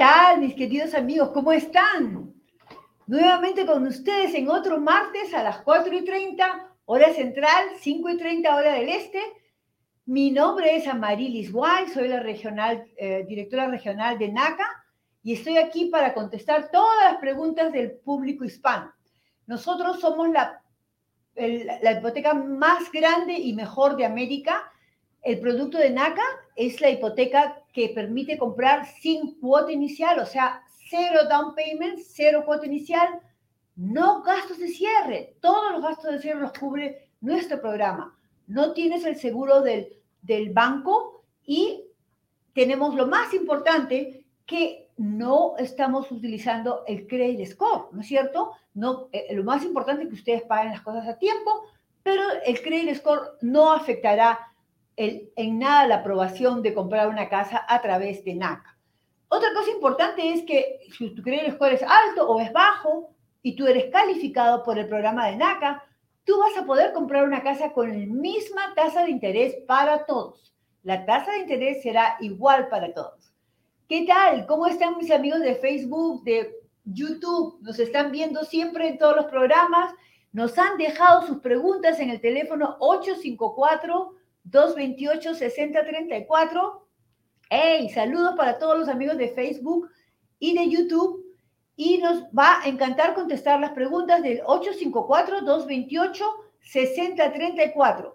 ¿Qué tal, mis queridos amigos? ¿Cómo están? Nuevamente con ustedes en otro martes a las 4 y 30, hora central, 5 y 30, hora del este. Mi nombre es Amarilis Guay, soy la regional, eh, directora regional de NACA y estoy aquí para contestar todas las preguntas del público hispano. Nosotros somos la, la hipoteca más grande y mejor de América. El producto de NACA es la hipoteca que permite comprar sin cuota inicial, o sea, cero down payment, cero cuota inicial, no gastos de cierre. Todos los gastos de cierre los cubre nuestro programa. No tienes el seguro del, del banco y tenemos lo más importante que no estamos utilizando el credit score, ¿no es cierto? No, eh, lo más importante es que ustedes paguen las cosas a tiempo, pero el credit score no afectará en nada la aprobación de comprar una casa a través de NACA. Otra cosa importante es que si tu credit score es alto o es bajo y tú eres calificado por el programa de NACA, tú vas a poder comprar una casa con la misma tasa de interés para todos. La tasa de interés será igual para todos. ¿Qué tal? ¿Cómo están mis amigos de Facebook, de YouTube? Nos están viendo siempre en todos los programas. Nos han dejado sus preguntas en el teléfono 854-228-6034. ¡Hey! Saludos para todos los amigos de Facebook y de YouTube. Y nos va a encantar contestar las preguntas del 854-228-6034.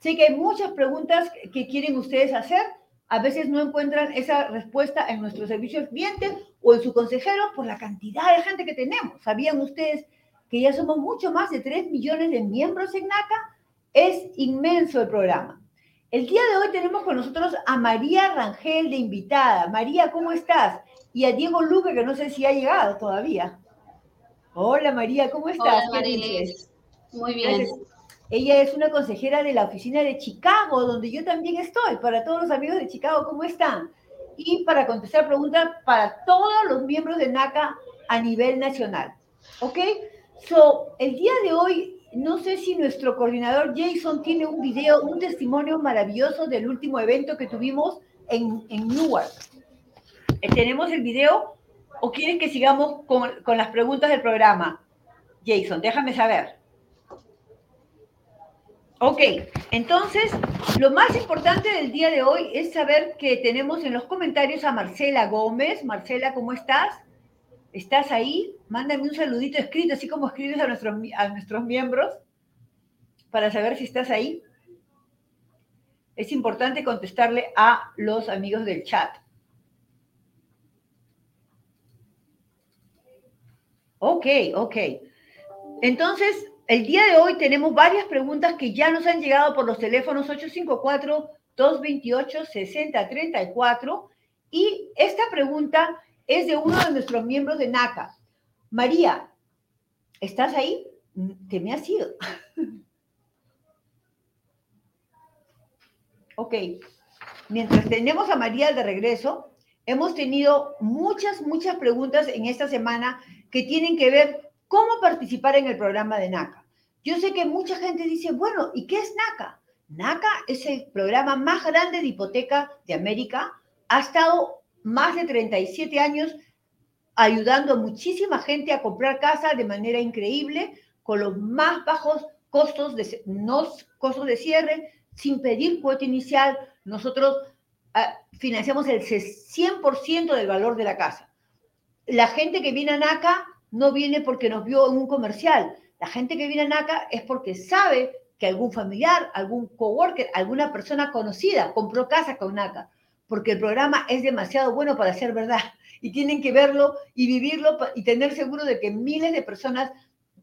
Sé que hay muchas preguntas que quieren ustedes hacer a veces no encuentran esa respuesta en nuestro servicio al cliente o en su consejero por la cantidad de gente que tenemos. ¿Sabían ustedes que ya somos mucho más de 3 millones de miembros en NACA? Es inmenso el programa. El día de hoy tenemos con nosotros a María Rangel de invitada. María, ¿cómo estás? Y a Diego Luque, que no sé si ha llegado todavía. Hola María, ¿cómo estás? Hola Mariles. Muy bien. Ella es una consejera de la oficina de Chicago, donde yo también estoy. Para todos los amigos de Chicago, ¿cómo están? Y para contestar preguntas para todos los miembros de NACA a nivel nacional. ¿Ok? So, el día de hoy, no sé si nuestro coordinador Jason tiene un video, un testimonio maravilloso del último evento que tuvimos en, Newark. Eh, ¿Tenemos el video o quieren que sigamos con, con las preguntas del programa? Jason, déjame saber. Ok, entonces lo más importante del día de hoy es saber que tenemos en los comentarios a Marcela Gómez. Marcela, ¿cómo estás? ¿Estás ahí? Mándame un saludito escrito, así como escribes a nuestros, a nuestros miembros, para saber si estás ahí. Es importante contestarle a los amigos del chat. Ok, ok. Entonces, el día de hoy tenemos varias preguntas que ya nos han llegado por los teléfonos 854-228-6034 y esta pregunta es de uno de nuestros miembros de NACA. María, ¿estás ahí? ¿Qué me has ido? ok, mientras tenemos a María de regreso, hemos tenido muchas, muchas preguntas en esta semana que tienen que ver ¿Cómo participar en el programa de NACA? Yo sé que mucha gente dice, bueno, ¿y qué es NACA? NACA es el programa más grande de hipoteca de América. Ha estado más de 37 años ayudando a muchísima gente a comprar casa de manera increíble, con los más bajos costos de, no, costos de cierre, sin pedir cuota inicial. Nosotros ah, financiamos el 100% del valor de la casa. La gente que viene a NACA no viene porque nos vio en un comercial. La gente que viene a NACA es porque sabe que algún familiar, algún coworker, alguna persona conocida compró casa con NACA, porque el programa es demasiado bueno para ser verdad y tienen que verlo y vivirlo y tener seguro de que miles de personas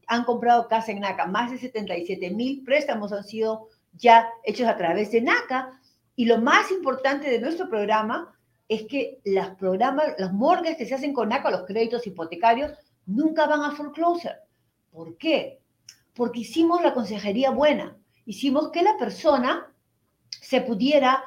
han comprado casa en NACA. Más de 77 mil préstamos han sido ya hechos a través de NACA y lo más importante de nuestro programa es que los programas, los morgues que se hacen con NACA, los créditos hipotecarios, nunca van a foreclosure. ¿Por qué? Porque hicimos la consejería buena. Hicimos que la persona se pudiera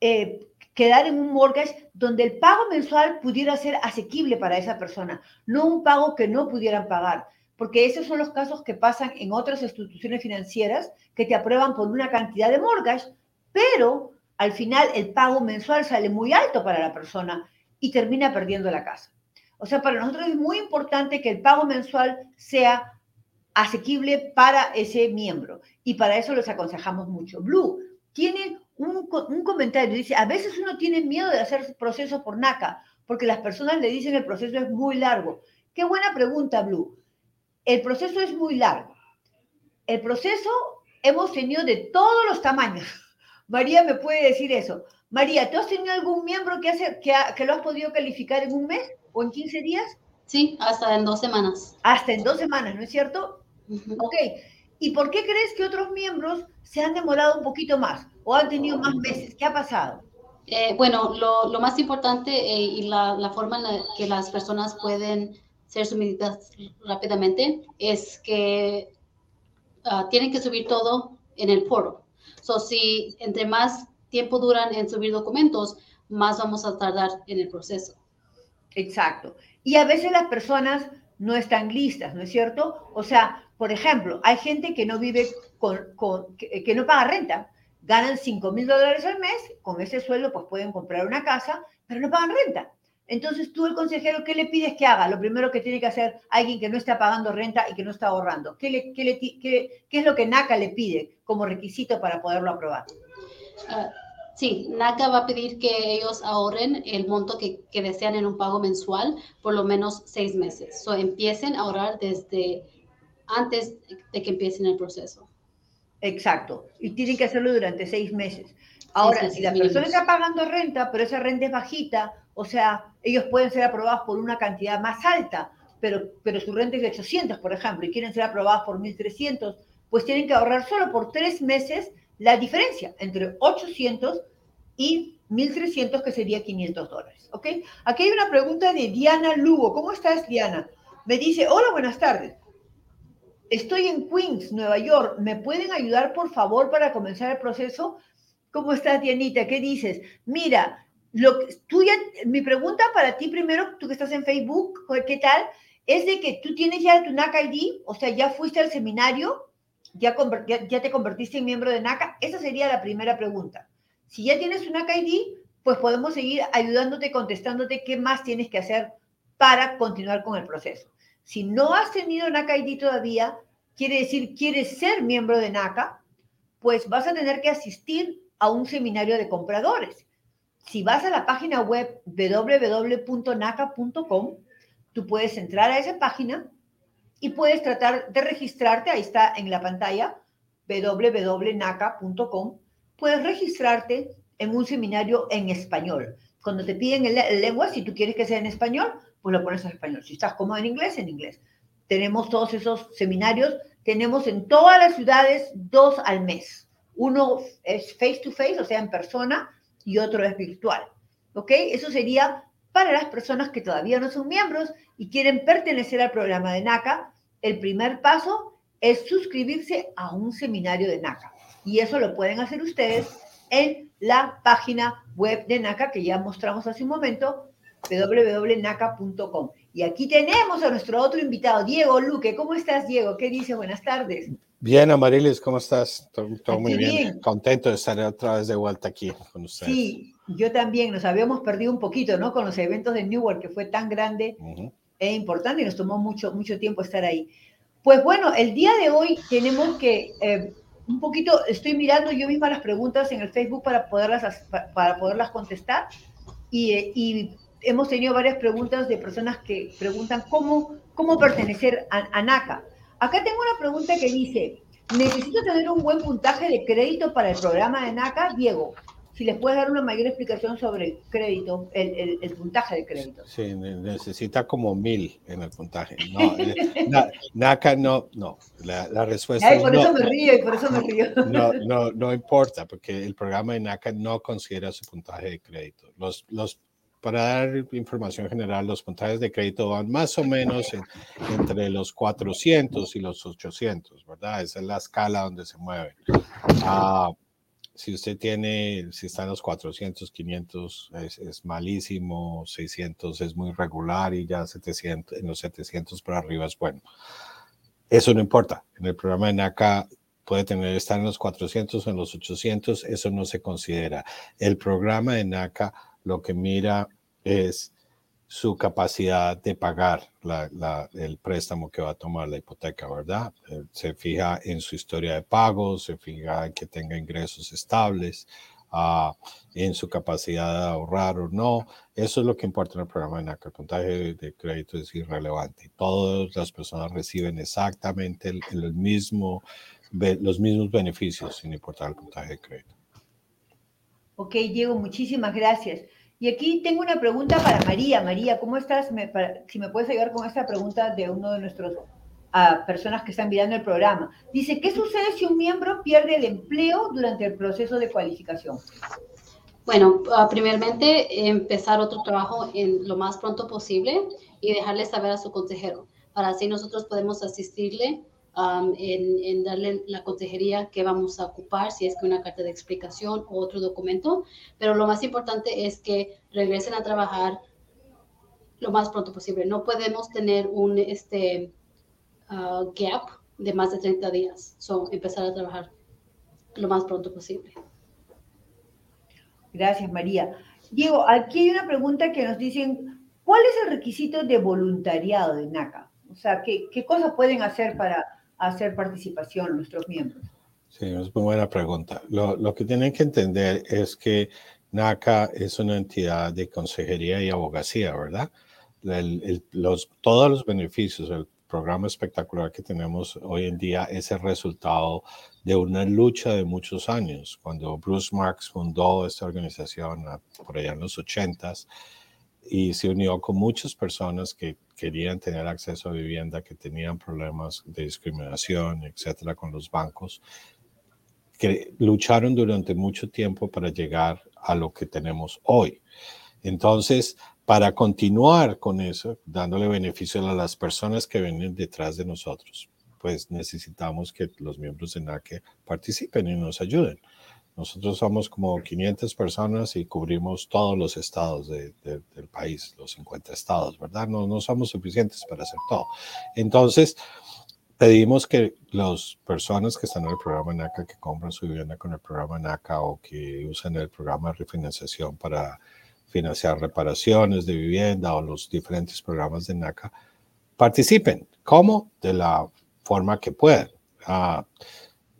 eh, quedar en un mortgage donde el pago mensual pudiera ser asequible para esa persona, no un pago que no pudieran pagar, porque esos son los casos que pasan en otras instituciones financieras que te aprueban por una cantidad de mortgage, pero al final el pago mensual sale muy alto para la persona y termina perdiendo la casa. O sea, para nosotros es muy importante que el pago mensual sea asequible para ese miembro y para eso les aconsejamos mucho. Blue tiene un, un comentario, dice, a veces uno tiene miedo de hacer proceso por NACA porque las personas le dicen el proceso es muy largo. Qué buena pregunta, Blue. El proceso es muy largo. El proceso hemos tenido de todos los tamaños. María me puede decir eso. María, ¿tú has tenido algún miembro que, hace, que, que lo has podido calificar en un mes o en 15 días? Sí, hasta en dos semanas. Hasta en dos semanas, ¿no es cierto? Ok. ¿Y por qué crees que otros miembros se han demorado un poquito más o han tenido más meses? ¿Qué ha pasado? Eh, bueno, lo, lo, más importante eh, y la, la, forma en la que las personas pueden ser sometidas rápidamente es que uh, tienen que subir todo en el foro. So, si entre más tiempo duran en subir documentos, más vamos a tardar en el proceso. Exacto. Y a veces las personas no están listas, ¿no es cierto? O sea, por ejemplo, hay gente que no vive con, con que, que no paga renta ganan 5 mil dólares al mes, con ese sueldo pues pueden comprar una casa, pero no pagan renta. Entonces tú, el consejero, ¿qué le pides que haga? Lo primero que tiene que hacer alguien que no está pagando renta y que no está ahorrando. ¿Qué, es lo que NACA le pide como requisito para poderlo aprobar? Uh, sí, NACA va a pedir que ellos ahorren el monto que, que, desean en un pago mensual por lo menos seis meses. O so, empiecen a ahorrar desde antes de que empiecen el proceso. Exacto. Y tienen que hacerlo durante seis meses. Ahora, sí, sí, si la persona está pagando renta, pero esa renta es bajita, o sea, ellos pueden ser aprobados por una cantidad más alta, pero, pero su renta es de 800, por ejemplo, y quieren ser aprobados por 1.300, pues tienen que ahorrar solo por tres meses la diferencia entre 800 y 1.300, que sería 500 dólares. ¿Ok? Aquí hay una pregunta de Diana Lugo. ¿Cómo estás, Diana? Me dice, hola, buenas tardes. Estoy en Queens, Nueva York. ¿Me pueden ayudar, por favor, para comenzar el proceso? ¿Cómo estás, Dianita? ¿Qué dices? Mira, lo tú ya, mi pregunta para ti primero, tú que estás en Facebook, ¿qué tal? Es de que tú tienes ya tu NACA ID, o sea, ya fuiste al seminario, ya te convertiste en miembro de NACA. Esa sería la primera pregunta. Si ya tienes un NACA ID, pues podemos seguir ayudándote, contestándote qué más tienes que hacer para continuar con el proceso. Si no has tenido NACA ID todavía, quiere decir quieres ser miembro de NACA, pues vas a tener que asistir a un seminario de compradores. Si vas a la página web www.naca.com, tú puedes entrar a esa página y puedes tratar de registrarte, ahí está en la pantalla, www.naca.com, puedes registrarte en un seminario en español. Cuando te piden el, el lengua, si tú quieres que sea en español, pues lo pones en español. Si estás cómodo en inglés, en inglés. Tenemos todos esos seminarios, tenemos en todas las ciudades dos al mes. Uno es face to face, o sea, en persona, y otro es virtual. ¿Ok? Eso sería para las personas que todavía no son miembros y quieren pertenecer al programa de NACA. El primer paso es suscribirse a un seminario de NACA. Y eso lo pueden hacer ustedes en la página web de NACA que ya mostramos hace un momento, www.naca.com. Y aquí tenemos a nuestro otro invitado, Diego Luque. ¿Cómo estás, Diego? ¿Qué dice? Buenas tardes. Bien, Amarilis, ¿cómo estás? Todo, todo muy bien. bien. Contento de estar otra vez de vuelta aquí con ustedes. Sí, yo también. Nos habíamos perdido un poquito, ¿no? Con los eventos de Newark, que fue tan grande uh -huh. e importante y nos tomó mucho, mucho tiempo estar ahí. Pues bueno, el día de hoy tenemos que eh, un poquito, estoy mirando yo misma las preguntas en el Facebook para poderlas, para poderlas contestar y, y hemos tenido varias preguntas de personas que preguntan cómo, cómo pertenecer a, a, NACA. Acá tengo una pregunta que dice, necesito tener un buen puntaje de crédito para el programa de NACA, Diego. Si les puedes dar una mayor explicación sobre el crédito, el, el, el puntaje de crédito. Sí, necesita como mil en el puntaje. No, na, NACA no, no. La, la respuesta Ay, por es eso no, me río y por eso me río. No, no, no importa, porque el programa de NACA no considera su puntaje de crédito. Los, los para dar información general, los puntajes de crédito van más o menos en, entre los 400 y los 800, ¿verdad? Esa es la escala donde se mueven. Uh, si usted tiene, si está en los 400, 500 es, es, malísimo, 600 es muy regular y ya 700, en los 700 para arriba es bueno. Eso no importa. En el programa de NACA puede tener, estar en los 400 o en los 800, eso no se considera. El programa de NACA lo que mira es su capacidad de pagar el préstamo que va a tomar la hipoteca, ¿verdad? Eh, se fija en su historia de pagos, se fija en que tenga ingresos estables, ah, en su capacidad de ahorrar o no. Eso es lo que importa en el programa de NACA. El puntaje de crédito es irrelevante. Todas las personas reciben exactamente el, mismo, los mismos beneficios sin importar el puntaje de crédito. Ok, Diego, muchísimas gracias. Y aquí tengo una pregunta para María. María, ¿cómo estás? si me puedes ayudar con esta pregunta de uno de nuestros uh, personas que están mirando el programa. Dice, ¿qué sucede si un miembro pierde el empleo durante el proceso de cualificación? Bueno, uh, primeramente empezar otro trabajo en lo más pronto posible y dejarle saber a su consejero. Para así nosotros podemos asistirle en, darle la consejería que vamos a ocupar, si es que una carta de explicación o otro documento, pero lo más importante es que regresen a trabajar lo más pronto posible. No podemos tener un este, ah, gap de más de 30 días, son empezar a trabajar lo más pronto posible. Gracias, María. Diego, aquí hay una pregunta que nos dicen, ¿cuál es el requisito de voluntariado de NACA? O sea, ¿qué, qué cosas pueden hacer para hacer participación nuestros miembros? Sí, es muy buena pregunta. Lo, lo, que tienen que entender es que NACA es una entidad de consejería y abogacía, ¿verdad? los, todos los beneficios del programa espectacular que tenemos hoy en día es el resultado de una lucha de muchos años. Cuando Bruce Marks fundó esta organización por allá en los ochentas, y se unió con muchas personas que querían tener acceso a vivienda, que tenían problemas de discriminación, etcétera, con los bancos, que lucharon durante mucho tiempo para llegar a lo que tenemos hoy. Entonces, para continuar con eso, dándole beneficio a las personas que vienen detrás de nosotros, pues necesitamos que los miembros de NACE participen y nos ayuden. Nosotros somos como 500 personas y cubrimos todos los estados del país, los 50 estados, ¿verdad? No, no somos suficientes para hacer todo. Entonces, pedimos que las personas que están en el programa NACA, que compran su vivienda con el programa NACA o que usan el programa de refinanciación para financiar reparaciones de vivienda o los diferentes programas de NACA, participen. ¿Cómo? De la forma que puedan. Ah,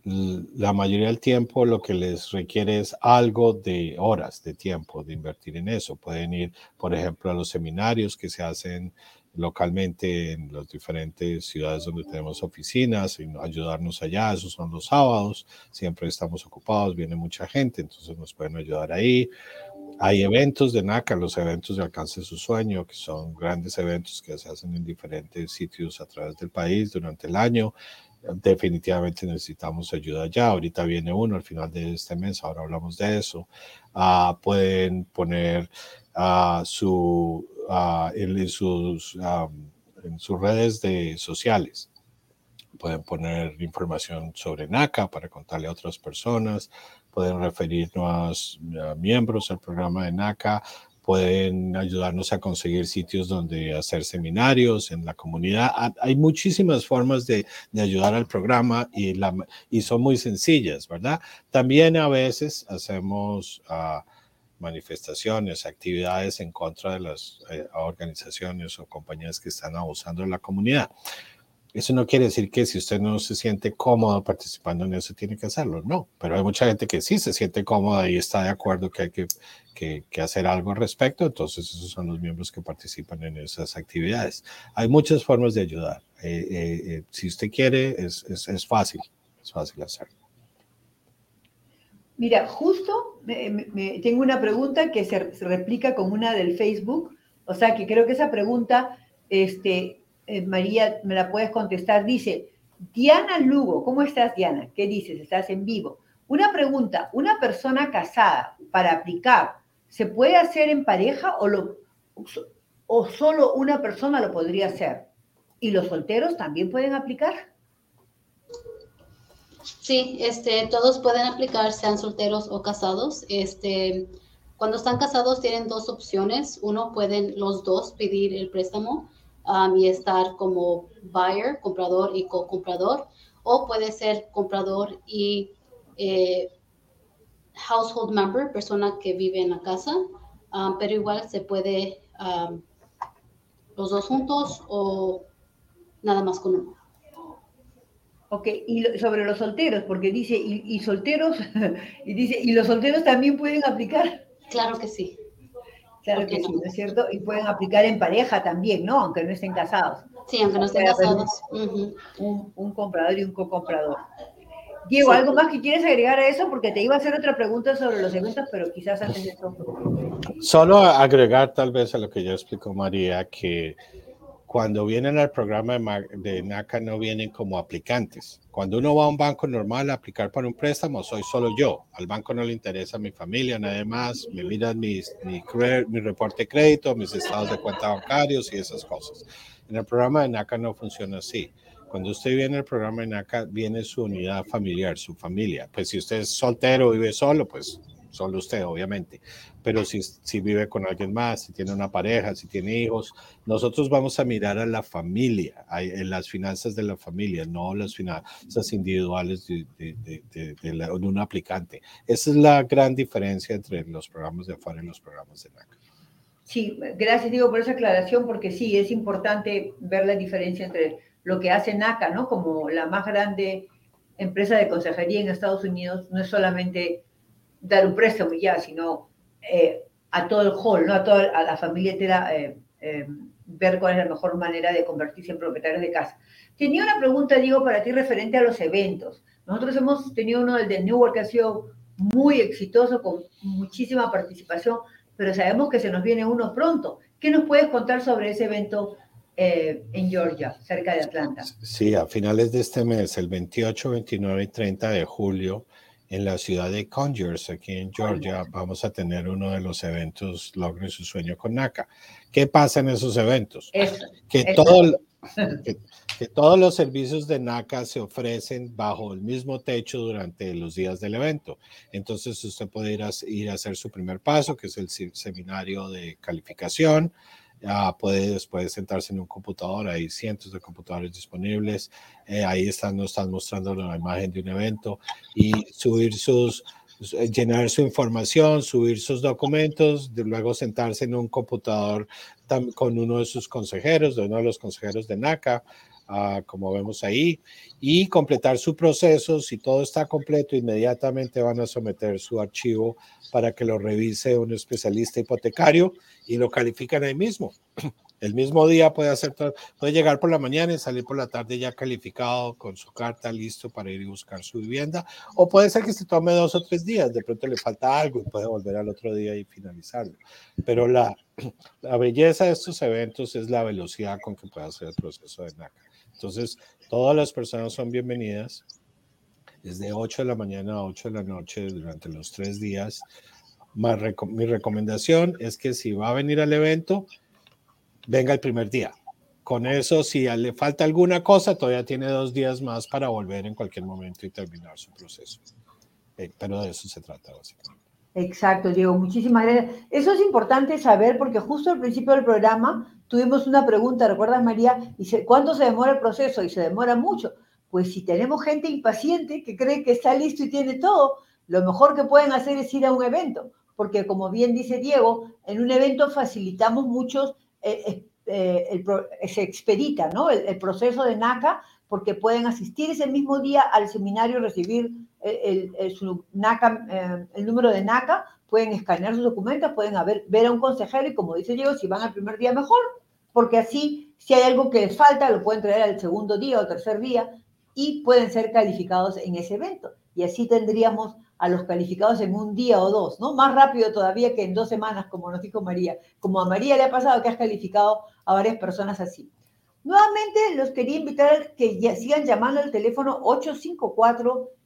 la mayoría del tiempo lo que les requiere es algo de horas de tiempo de invertir en eso. Pueden ir, por ejemplo, a los seminarios que se hacen localmente en las diferentes ciudades donde tenemos oficinas y ayudarnos allá. Esos son los sábados. Siempre estamos ocupados, viene mucha gente, entonces nos pueden ayudar ahí. Hay eventos de NACA, los eventos de alcance de su sueño, que son grandes eventos que se hacen en diferentes sitios a través del país durante el año definitivamente necesitamos ayuda ya. Ahorita viene uno al final de este mes, ahora hablamos de eso. Ah, pueden poner en, sus, en sus redes de sociales. Pueden poner información sobre NACA para contarle a otras personas. Pueden referirnos a miembros del programa de NACA pueden ayudarnos a conseguir sitios donde hacer seminarios en la comunidad. Hay muchísimas formas de, ayudar al programa y, la, y, son muy sencillas, ¿verdad? También a veces hacemos uh, manifestaciones, actividades en contra de las eh, organizaciones o compañías que están abusando de la comunidad. Eso no quiere decir que si usted no se siente cómodo participando en eso, tiene que hacerlo. No, pero hay mucha gente que sí se siente cómoda y está de acuerdo que hay que, que, hacer algo al respecto. Entonces, esos son los miembros que participan en esas actividades. Hay muchas formas de ayudar. Eh, eh, eh, si usted quiere, es, es, fácil, es fácil hacerlo. Mira, justo me, tengo una pregunta que se, se replica con una del Facebook. O sea, que creo que esa pregunta este, eh, María, me la puedes contestar. Dice, Diana Lugo, ¿cómo estás, Diana? ¿Qué dices? Estás en vivo. Una pregunta, ¿una persona casada para aplicar se puede hacer en pareja o, o solo una persona lo podría hacer? ¿Y los solteros también pueden aplicar? Sí, este, todos pueden aplicar, sean solteros o casados. Este, cuando están casados tienen dos opciones. Uno, pueden los dos pedir el préstamo y estar como buyer, comprador y co-comprador, o puede ser comprador y eh, household member, persona que vive en la casa, ah, pero igual se puede ah, los dos juntos o nada más con uno. Ok, y sobre los solteros, porque dice, y, solteros, y dice, y los solteros también pueden aplicar. Claro que sí. Claro que sí, ¿no es cierto? Y pueden aplicar en pareja también, ¿no? Aunque no estén casados. Sí, aunque no estén casados. Un, comprador y un co-comprador. Diego, ¿algo más que quieres agregar a eso? Porque te iba a hacer otra pregunta sobre los eventos, pero quizás antes de eso. Solo agregar tal vez a lo que ya explicó María, que cuando vienen al programa de, NACA no vienen como aplicantes. Cuando uno va a un banco normal a aplicar para un préstamo, soy solo yo. Al banco no le interesa mi familia, nada más. Me miran mis, mi, mi reporte de crédito, mis estados de cuenta bancarios y esas cosas. En el programa de NACA no funciona así. Cuando usted viene al programa de NACA, viene su unidad familiar, su familia. Pues si usted es soltero, vive solo, pues solo usted, obviamente. Pero si, si vive con alguien más, si tiene una pareja, si tiene hijos, nosotros vamos a mirar a la familia, en las finanzas de la familia, no las finanzas individuales de, de, de, un aplicante. Esa es la gran diferencia entre los programas de afuera y los programas de NACA. Sí, gracias Diego por esa aclaración, porque sí, es importante ver la diferencia entre lo que hace NACA, ¿no? Como la más grande empresa de consejería en Estados Unidos, no es solamente dar un préstamo ya, sino eh, a todo el hall, ¿no? a toda a la familia entera, eh, eh, ver cuál es la mejor manera de convertirse en propietarios de casa. Tenía una pregunta, digo, para ti referente a los eventos. Nosotros hemos tenido uno del de Newark que ha sido muy exitoso, con muchísima participación, pero sabemos que se nos viene uno pronto. ¿Qué nos puedes contar sobre ese evento en Georgia, cerca de Atlanta? Sí, a finales de este mes, el 28, 29 y 30 de julio, en la ciudad de Conyers, aquí en Georgia, vamos a tener uno de los eventos Logre su sueño con NACA. ¿Qué pasa en esos eventos? que, Todo, que, todos los servicios de NACA se ofrecen bajo el mismo techo durante los días del evento. Entonces usted puede ir a, ir a hacer su primer paso, que es el seminario de calificación puede después sentarse en un computador, hay cientos de computadores disponibles, eh, ahí están, nos están mostrando la imagen de un evento y subir sus, eh, llenar su información, subir sus documentos, luego sentarse en un computador con uno de sus consejeros, de uno de los consejeros de NACA, Ah, como vemos ahí, y completar su proceso. Si todo está completo, inmediatamente van a someter su archivo para que lo revise un especialista hipotecario y lo califican ahí mismo. El mismo día puede hacer puede llegar por la mañana y salir por la tarde ya calificado con su carta listo para ir y buscar su vivienda. O puede ser que se tome dos o tres días, de pronto le falta algo y puede volver al otro día y finalizarlo. Pero la, la belleza de estos eventos es la velocidad con que puede hacer el proceso de NACA. Entonces, todas las personas son bienvenidas desde 8 de la mañana a 8 de la noche durante los tres días. mi recomendación es que si va a venir al evento, venga el primer día. Con eso, si le falta alguna cosa, todavía tiene dos días más para volver en cualquier momento y terminar su proceso. Eh, pero de eso se trata básicamente. Exacto, Diego, muchísimas gracias. Eso es importante saber porque justo al principio del programa tuvimos una pregunta, ¿recuerdas María? Dice, ¿cuánto se demora el proceso? Y se demora mucho. Pues si tenemos gente impaciente que cree que está listo y tiene todo, lo mejor que pueden hacer es ir a un evento, porque como bien dice Diego, en un evento facilitamos muchos, eh, eh, eh, se expedita ¿no? el, proceso de NACA, porque pueden asistir ese mismo día al seminario, recibir el, su NACA, el número de NACA, pueden escanear sus documentos, pueden ver a un consejero y como dice Diego, si van al primer día mejor, porque así si hay algo que les falta, lo pueden traer al segundo día o tercer día y pueden ser calificados en ese evento. Y así tendríamos a los calificados en un día o dos, ¿no? Más rápido todavía que en dos semanas, como nos dijo María. Como a María le ha pasado que has calificado a varias personas así. Nuevamente los quería invitar a que sigan llamando al teléfono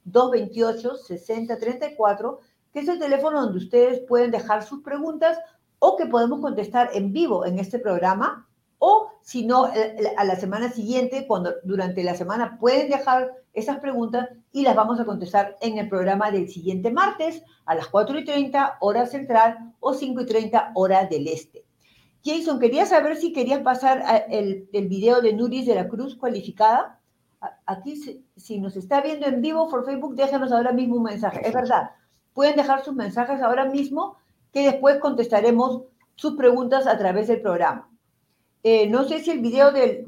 854-228-6034 que es el teléfono donde ustedes pueden dejar sus preguntas o que podemos contestar en vivo en este programa, o si no, a la semana siguiente, cuando durante la semana pueden dejar esas preguntas y las vamos a contestar en el programa del siguiente martes a las 4 y 30 hora central o 5 y 30 hora del este. Jason, quería saber si querías pasar el, el video de Nuris de la Cruz cualificada. Aquí, si nos está viendo en vivo por Facebook, déjanos ahora mismo un mensaje. Es verdad, pueden dejar sus mensajes ahora mismo que después contestaremos sus preguntas a través del programa. Eh, no sé si el video del,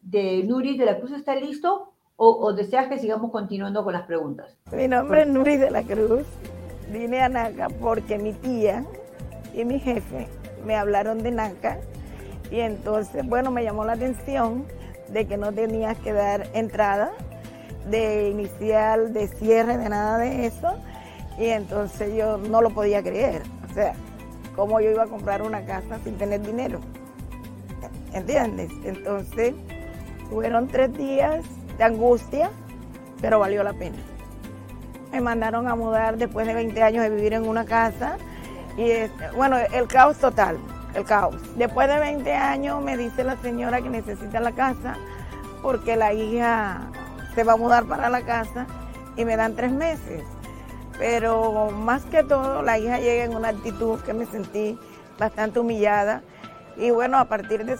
de Nuri de la Cruz está listo o, o, deseas que sigamos continuando con las preguntas. Mi nombre es Nuri de la Cruz. Vine a NACA porque mi tía y mi jefe me hablaron de NACA y entonces, bueno, me llamó la atención de que no tenías que dar entrada de inicial, de cierre, de nada de eso. Y entonces yo no lo podía creer. O sea, ¿cómo yo iba a comprar una casa sin tener dinero? ¿Entiendes? Entonces, fueron tres días de angustia, pero valió la pena. Me mandaron a mudar después de 20 años de vivir en una casa y, bueno, el caos total, el caos. Después de 20 años me dice la señora que necesita la casa porque la hija se va a mudar para la casa y me dan tres meses. Pero más que todo, la hija llega en una actitud que me sentí bastante humillada. Y bueno, a partir de,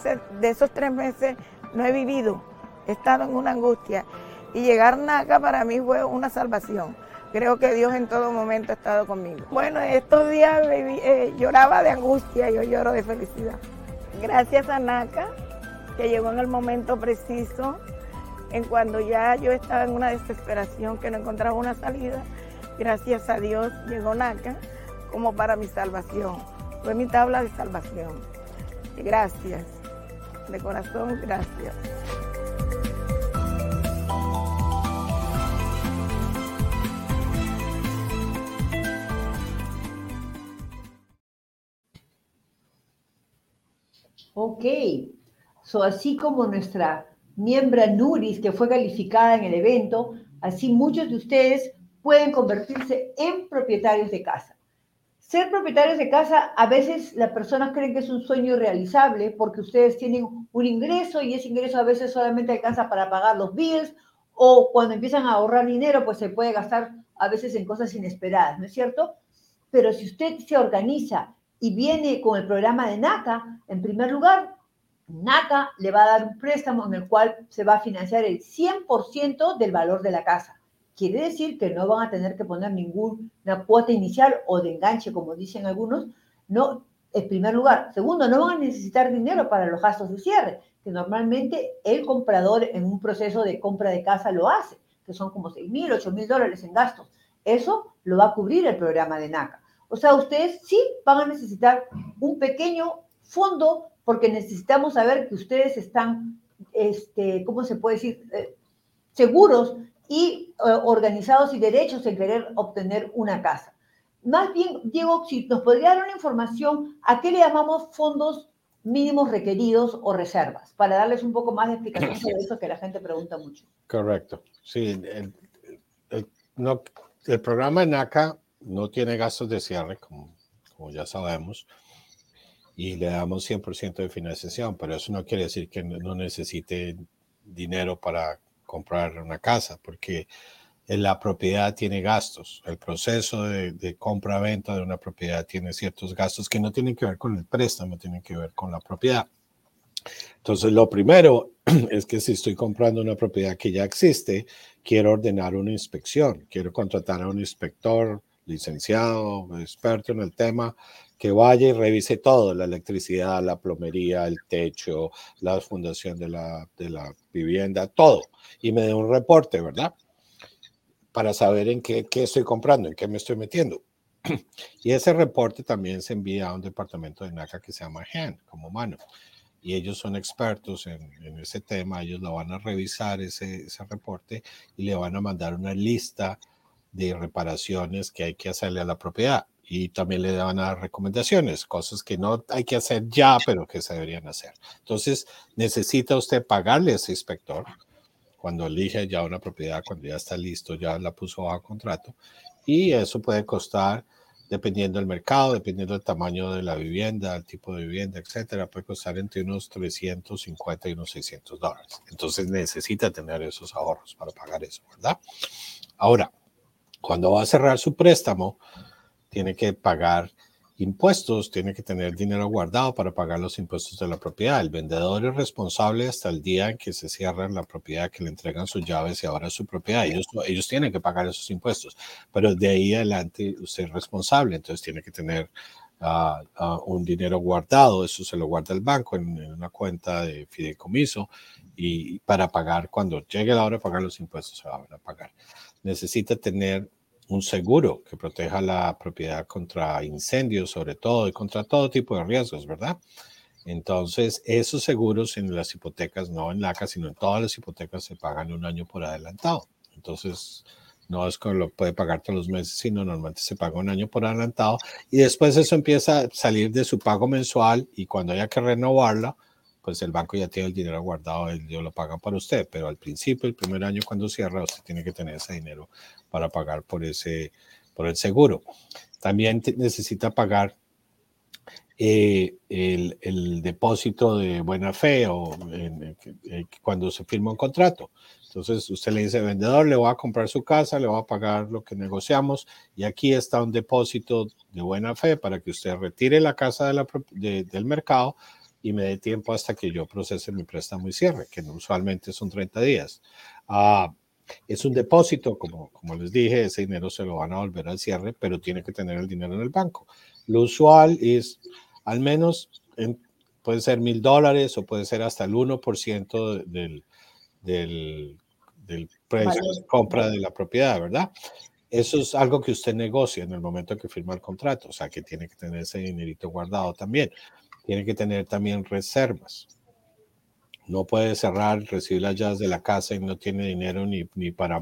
esos tres meses no he vivido, he estado en una angustia. Y llegar a NACA para mí fue una salvación. Creo que Dios en todo momento ha estado conmigo. Bueno, estos días eh, lloraba de angustia, yo lloro de felicidad. Gracias a NACA, que llegó en el momento preciso, en cuando ya yo estaba en una desesperación, que no encontraba una salida. Gracias a Dios llegó NACA como para mi salvación. Fue mi tabla de salvación. Gracias. De corazón, gracias. Ok, so, así como nuestra miembro Nuris, que fue calificada en el evento, así muchos de ustedes pueden convertirse en propietarios de casa. Ser propietarios de casa, a veces las personas creen que es un sueño irrealizable porque ustedes tienen un ingreso y ese ingreso a veces solamente alcanza para pagar los bills o cuando empiezan a ahorrar dinero, pues se puede gastar a veces en cosas inesperadas, ¿no es cierto? Pero si usted se organiza y viene con el programa de NACA, en primer lugar, NACA le va a dar un préstamo en el cual se va a financiar el 100% del valor de la casa. Quiere decir que no van a tener que poner ninguna cuota inicial o de enganche, como dicen algunos, no, en primer lugar. Segundo, no van a necesitar dinero para los gastos de cierre, que normalmente el comprador en un proceso de compra de casa lo hace, que son como 6 mil, 8 mil dólares en gastos. Eso lo va a cubrir el programa de NACA. O sea, ustedes sí van a necesitar un pequeño fondo porque necesitamos saber que ustedes están, este, ¿cómo se puede decir?, eh, seguros y eh, organizados y derechos en querer obtener una casa. Más bien, Diego, si nos podría dar una información, ¿a qué le llamamos fondos mínimos requeridos o reservas? Para darles un poco más de explicación sobre eso que la gente pregunta mucho. Correcto. Sí, el, no, el programa NACA no tiene gastos de cierre, como, como ya sabemos, y le damos 100% de financiación, pero eso no quiere decir que no necesite dinero para comprar una casa, porque la propiedad tiene gastos. El proceso de, compra-venta de una propiedad tiene ciertos gastos que no tienen que ver con el préstamo, tienen que ver con la propiedad. Entonces, lo primero es que si estoy comprando una propiedad que ya existe, quiero ordenar una inspección, quiero contratar a un inspector licenciado, experto en el tema, que vaya y revise todo, la electricidad, la plomería, el techo, la fundación de la, de la vivienda, todo, y me dé un reporte, ¿verdad? Para saber en qué, qué estoy comprando, en qué me estoy metiendo. Y ese reporte también se envía a un departamento de NACA que se llama HAN, como mano. Y ellos son expertos en, en ese tema, ellos lo van a revisar ese, ese reporte y le van a mandar una lista de reparaciones que hay que hacerle a la propiedad y también le van a dar recomendaciones, cosas que no hay que hacer ya, pero que se deberían hacer. Entonces, necesita usted pagarle a ese inspector cuando elige ya una propiedad, cuando ya está listo, ya la puso bajo contrato, y eso puede costar, dependiendo del mercado, dependiendo del tamaño de la vivienda, el tipo de vivienda, etcétera, puede costar entre unos 350 y unos 600 dólares. Entonces, necesita tener esos ahorros para pagar eso, ¿verdad? Ahora, cuando va a cerrar su préstamo, tiene que pagar impuestos, tiene que tener dinero guardado para pagar los impuestos de la propiedad. El vendedor es responsable hasta el día en que se cierra la propiedad, que le entregan sus llaves y ahora es su propiedad. Ellos, ellos tienen que pagar esos impuestos, pero de ahí adelante usted es responsable, entonces tiene que tener un dinero guardado, eso se lo guarda el banco en, una cuenta de fideicomiso y para pagar cuando llegue la hora de pagar los impuestos se van a pagar. Necesita tener un seguro que proteja la propiedad contra incendios, sobre todo, y contra todo tipo de riesgos, ¿verdad? Entonces, esos seguros en las hipotecas, no en la casa, sino en todas las hipotecas, se pagan un año por adelantado. Entonces, no es que lo puede pagar todos los meses, sino normalmente se paga un año por adelantado y después eso empieza a salir de su pago mensual y cuando haya que renovarla, pues el banco ya tiene el dinero guardado, él lo paga para usted, pero al principio, el primer año cuando cierra, usted tiene que tener ese dinero para pagar por ese, por el seguro. También necesita pagar eh, el, depósito de buena fe o cuando se firma un contrato. Entonces usted le dice, vendedor, le voy a comprar su casa, le voy a pagar lo que negociamos y aquí está un depósito de buena fe para que usted retire la casa del mercado y me dé tiempo hasta que yo procese mi préstamo y cierre, que usualmente son 30 días. Ah, es un depósito, como, como les dije, ese dinero se lo van a volver al cierre, pero tiene que tener el dinero en el banco. Lo usual es al menos, puede ser mil dólares o puede ser hasta el 1% del, del, del precio de compra de la propiedad, ¿verdad? Eso es algo que usted negocia en el momento que firma el contrato, o sea que tiene que tener ese dinerito guardado también. Tiene que tener también reservas no puede cerrar, recibir las llaves de la casa y no tiene dinero ni, ni para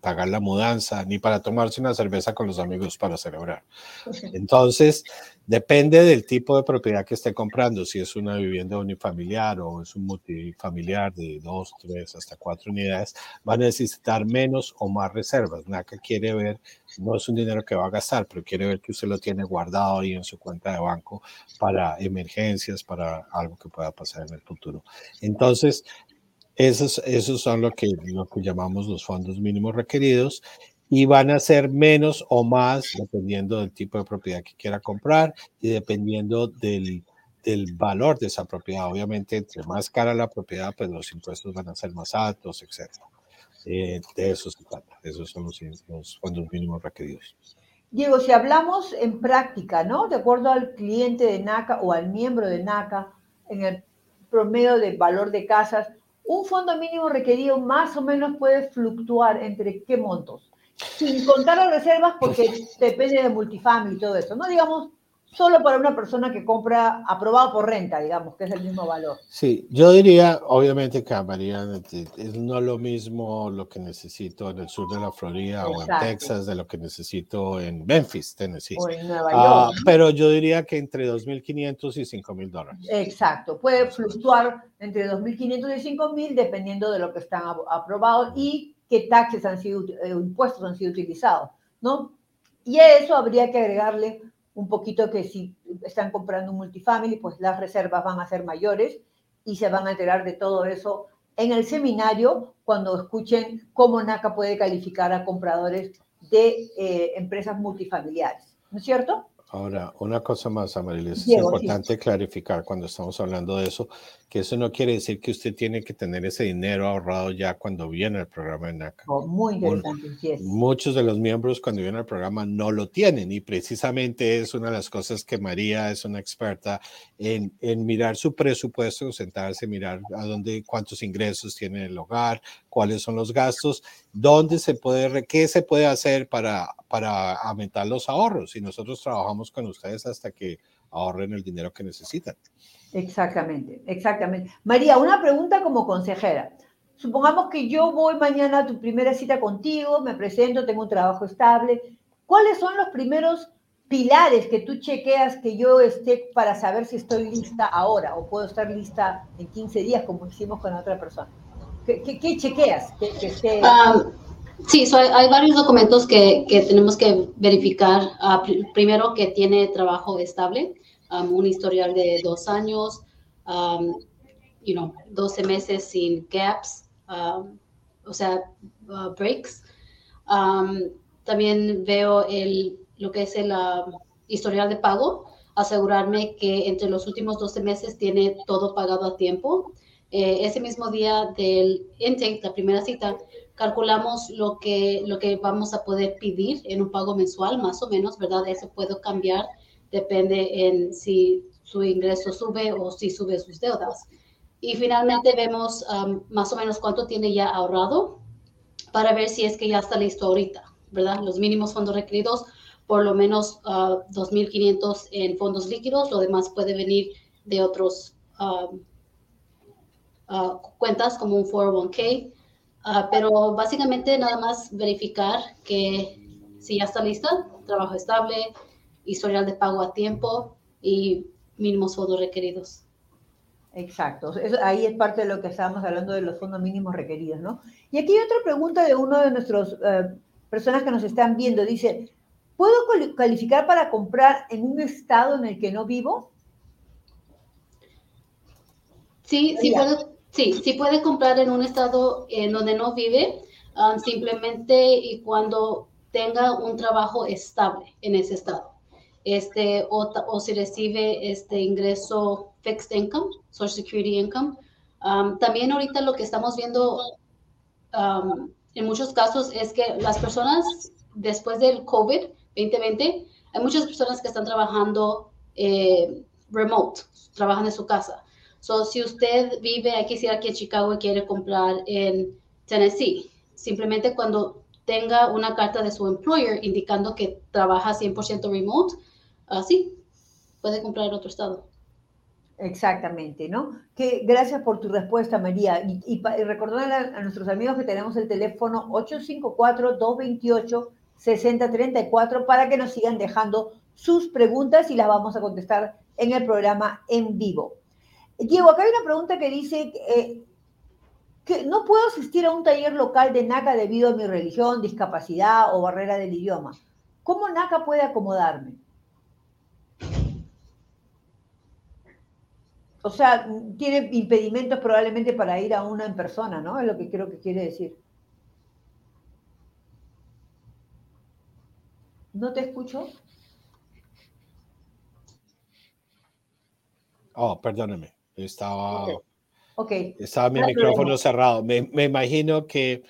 pagar la mudanza, ni para tomarse una cerveza con los amigos para celebrar. Entonces, depende del tipo de propiedad que esté comprando, si es una vivienda unifamiliar o es un multifamiliar de dos, tres, hasta cuatro unidades, va a necesitar menos o más reservas. NACA quiere ver, no es un dinero que va a gastar, pero quiere ver que usted lo tiene guardado ahí en su cuenta de banco para emergencias, para algo que pueda pasar en el futuro. Entonces, esos, esos son lo que, lo que llamamos los fondos mínimos requeridos y van a ser menos o más dependiendo del tipo de propiedad que quiera comprar y dependiendo del, del valor de esa propiedad. Obviamente, entre más cara la propiedad, pues los impuestos van a ser más altos, etc. Eh, de eso se trata. Esos son los, los fondos mínimos requeridos. Diego, si hablamos en práctica, ¿no? De acuerdo al cliente de NACA o al miembro de NACA, en el promedio de valor de casas, un fondo mínimo requerido más o menos puede fluctuar entre qué montos. Sin contar las reservas porque depende de multifamily y todo eso. No digamos solo para una persona que compra aprobado por renta, digamos, que es el mismo valor. Sí, yo diría, obviamente que María, es no lo mismo lo que necesito en el sur de la Florida o en Texas de lo que necesito en Memphis, Tennessee. O en Nueva ah, York. pero yo diría que entre 2.500 y 5.000 dólares. Exacto, puede fluctuar entre 2.500 y 5.000 dependiendo de lo que están aprobados y qué taxes han sido, eh, impuestos han sido utilizados, ¿no? Y a eso habría que agregarle un poquito que si están comprando un multifamily, pues las reservas van a ser mayores y se van a enterar de todo eso en el seminario cuando escuchen cómo NACA puede calificar a compradores de eh, empresas multifamiliares. ¿No es cierto? Ahora, una cosa más, Amarilis, es importante clarificar cuando estamos hablando de eso, que eso no quiere decir que usted tiene que tener ese dinero ahorrado ya cuando viene el programa de NACA. Oh, muy interesante, Muchos de los miembros cuando vienen al programa no lo tienen y precisamente es una de las cosas que María es una experta en, en mirar su presupuesto, sentarse, mirar a dónde, cuántos ingresos tiene el hogar, cuáles son los gastos, dónde se puede, qué se puede hacer para, para aumentar los ahorros. Y nosotros trabajamos con ustedes hasta que ahorren el dinero que necesitan. Exactamente, exactamente. María, una pregunta como consejera. Supongamos que yo voy mañana a tu primera cita contigo, me presento, tengo un trabajo estable. ¿Cuáles son los primeros pilares que tú chequeas que yo esté para saber si estoy lista ahora o puedo estar lista en 15 días como hicimos con otra persona? ¿Qué, chequeas? Ah, sí, hay, varios documentos que, tenemos que verificar. Ah, primero, que tiene trabajo estable. Um, un historial de dos años, um, you know, 12 meses sin gaps, um, o sea, uh, breaks. también veo el, lo que es el uh, historial de pago, asegurarme que entre los últimos 12 meses tiene todo pagado a tiempo. Eh, ese mismo día del intake, la primera cita, calculamos lo que, lo que vamos a poder pedir en un pago mensual, más o menos, ¿verdad? Eso puedo cambiar depende en si su ingreso sube o si sube sus deudas. Y finalmente vemos um, más o menos cuánto tiene ya ahorrado para ver si es que ya está listo ahorita, ¿verdad? Los mínimos fondos requeridos, por lo menos 2.500 uh, en fondos líquidos, lo demás puede venir de otros um, uh, cuentas como un 401k, uh, pero básicamente nada más verificar que si ya está lista, trabajo estable, historial de pago a tiempo y mínimos fondos requeridos. Exacto, ahí es parte de lo que estábamos hablando de los fondos mínimos requeridos, ¿no? Y aquí hay otra pregunta de uno de nuestros eh, personas que nos están viendo. Dice, ¿puedo calificar para comprar en un estado en el que no vivo? Sí, sí puede, sí, sí puede comprar en un estado en donde no vive, um, simplemente y cuando tenga un trabajo estable en ese estado este, o, si recibe este ingreso fixed income, Social Security Income. Um, también ahorita lo que estamos viendo um, en muchos casos es que las personas después del COVID 2020, hay muchas personas que están trabajando eh, remote, trabajan en su casa. So, si usted vive aquí, aquí en Chicago y quiere comprar en Tennessee, simplemente cuando tenga una carta de su employer indicando que trabaja 100% remote, así puede comprar en otro estado. Exactamente, ¿no? Que gracias por tu respuesta, María. Y, y, recordar a, nuestros amigos que tenemos el teléfono 854-228-6034 para que nos sigan dejando sus preguntas y las vamos a contestar en el programa en vivo. Diego, acá hay una pregunta que dice eh, que no puedo asistir a un taller local de NACA debido a mi religión, discapacidad o barrera del idioma. ¿Cómo NACA puede acomodarme? O sea, tiene impedimentos probablemente para ir a una en persona, ¿no? Es lo que creo que quiere decir. ¿No te escucho? Oh, Estaba, okay. estaba mi micrófono cerrado. Me, imagino que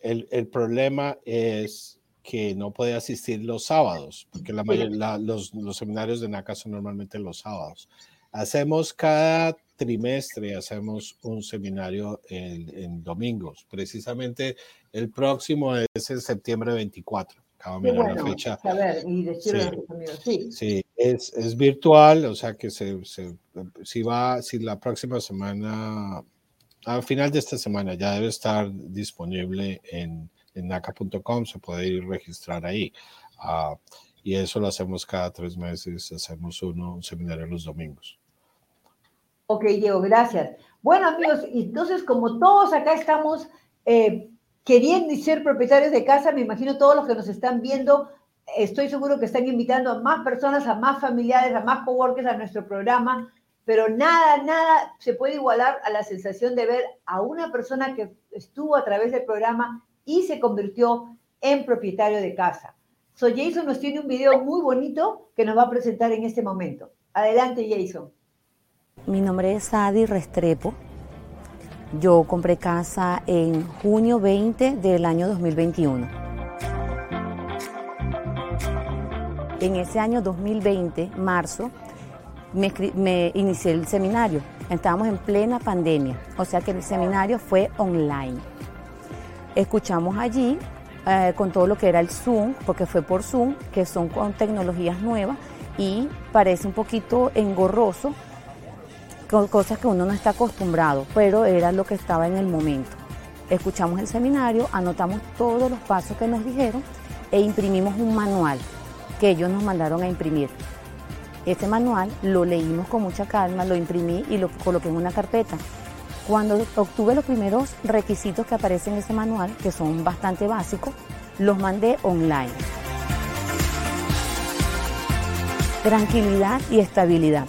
el, problema es que no puede asistir los sábados, porque la, mayoría, los, los seminarios de NACA son normalmente los sábados. Hacemos cada trimestre, hacemos un seminario en, domingos. Precisamente el próximo es el septiembre 24. Acabo de mirar la fecha. sí, es, es, virtual, o sea que se, si va, si la próxima semana, al final de esta semana ya debe estar disponible en, en naca.com, se puede ir registrar ahí. Uh, y eso lo hacemos cada tres meses, hacemos uno, un seminario los domingos. Ok, Diego, gracias. Bueno, amigos, entonces como todos acá estamos eh, queriendo ser propietarios de casa, me imagino todos los que nos están viendo, estoy seguro que están invitando a más personas, a más familiares, a más coworkers a nuestro programa, pero nada, nada se puede igualar a la sensación de ver a una persona que estuvo a través del programa y se convirtió en propietario de casa. So Jason nos tiene un video muy bonito que nos va a presentar en este momento. Adelante, Jason. Mi nombre es Adi Restrepo. Yo compré casa en junio 20 del año 2021. En ese año 2020, marzo, me, inicié el seminario. Estábamos en plena pandemia, o sea que el seminario fue online. Escuchamos allí eh, con todo lo que era el Zoom, porque fue por Zoom, que son con tecnologías nuevas y parece un poquito engorroso cosas que uno no está acostumbrado, pero era lo que estaba en el momento. Escuchamos el seminario, anotamos todos los pasos que nos dijeron e imprimimos un manual que ellos nos mandaron a imprimir. Este manual lo leímos con mucha calma, lo imprimí y lo coloqué en una carpeta. Cuando obtuve los primeros requisitos que aparecen en ese manual, que son bastante básicos, los mandé online. Tranquilidad y estabilidad.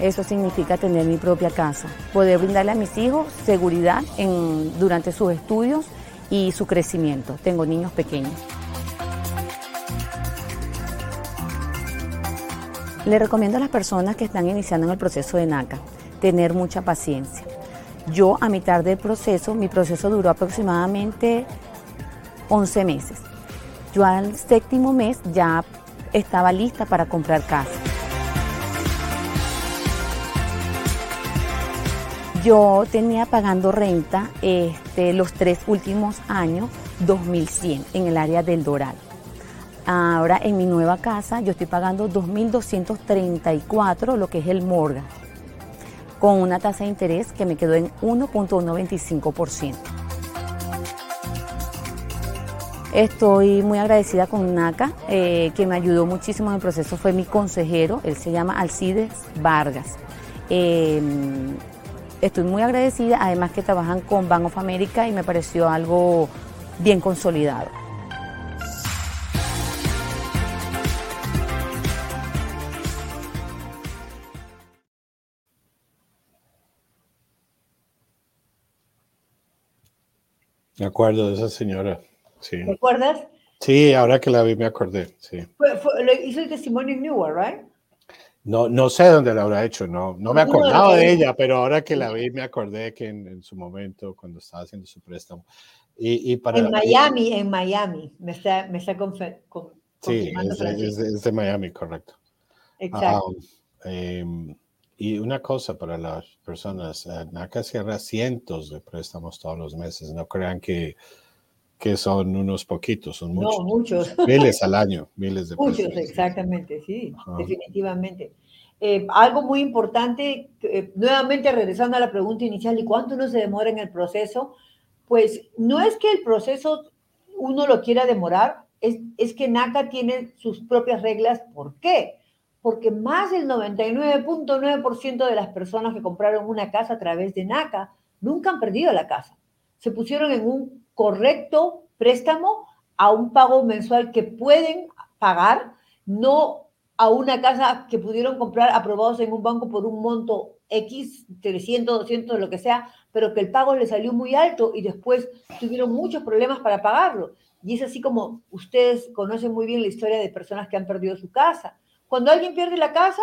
Eso significa tener mi propia casa, poder brindarle a mis hijos seguridad durante sus estudios y su crecimiento. Tengo niños pequeños. Le recomiendo a las personas que están iniciando en el proceso de NACA tener mucha paciencia. Yo a mitad del proceso, mi proceso duró aproximadamente 11 meses. Yo al séptimo mes ya estaba lista para comprar casa. Yo tenía pagando renta este, los tres últimos años 2100 en el área del Doral. Ahora en mi nueva casa yo estoy pagando 2234 lo que es el morga, con una tasa de interés que me quedó en 1.125%. Estoy muy agradecida con NACA, eh, que me ayudó muchísimo en el proceso, fue mi consejero, él se llama Alcides Vargas. Eh, estoy muy agradecida, además que trabajan con Bank of America y me pareció algo bien consolidado. Me acuerdo de esa señora. Sí. ¿Te acuerdas? Sí, ahora que la vi me acordé. Sí. Fue, fue, le hizo el testimonio en Newark, ¿right? No, no sé dónde la habrá hecho, no, no me acordaba de ella, pero ahora que la vi me acordé que en, en su momento, cuando estaba haciendo su préstamo. Y, y para, en Miami, y, en Miami, me está, me está confe, con, Sí, es de, es, de, es de, Miami, correcto. Exacto. Um, eh, y una cosa para las personas, NACA cierra cientos de préstamos todos los meses, no crean que, que son unos poquitos, son muchos. No, muchos. Miles al año, miles de Muchos, exactamente, sí, Ajá. definitivamente. Eh, algo muy importante, eh, nuevamente regresando a la pregunta inicial, ¿y cuánto uno se demora en el proceso? Pues no es que el proceso uno lo quiera demorar, es, es que NACA tiene sus propias reglas. ¿Por qué? Porque más del 99.9% de las personas que compraron una casa a través de NACA nunca han perdido la casa. Se pusieron en un correcto préstamo a un pago mensual que pueden pagar, no a una casa que pudieron comprar aprobados en un banco por un monto X, 300, 200, lo que sea, pero que el pago les salió muy alto y después tuvieron muchos problemas para pagarlo. Y es así como ustedes conocen muy bien la historia de personas que han perdido su casa. Cuando alguien pierde la casa,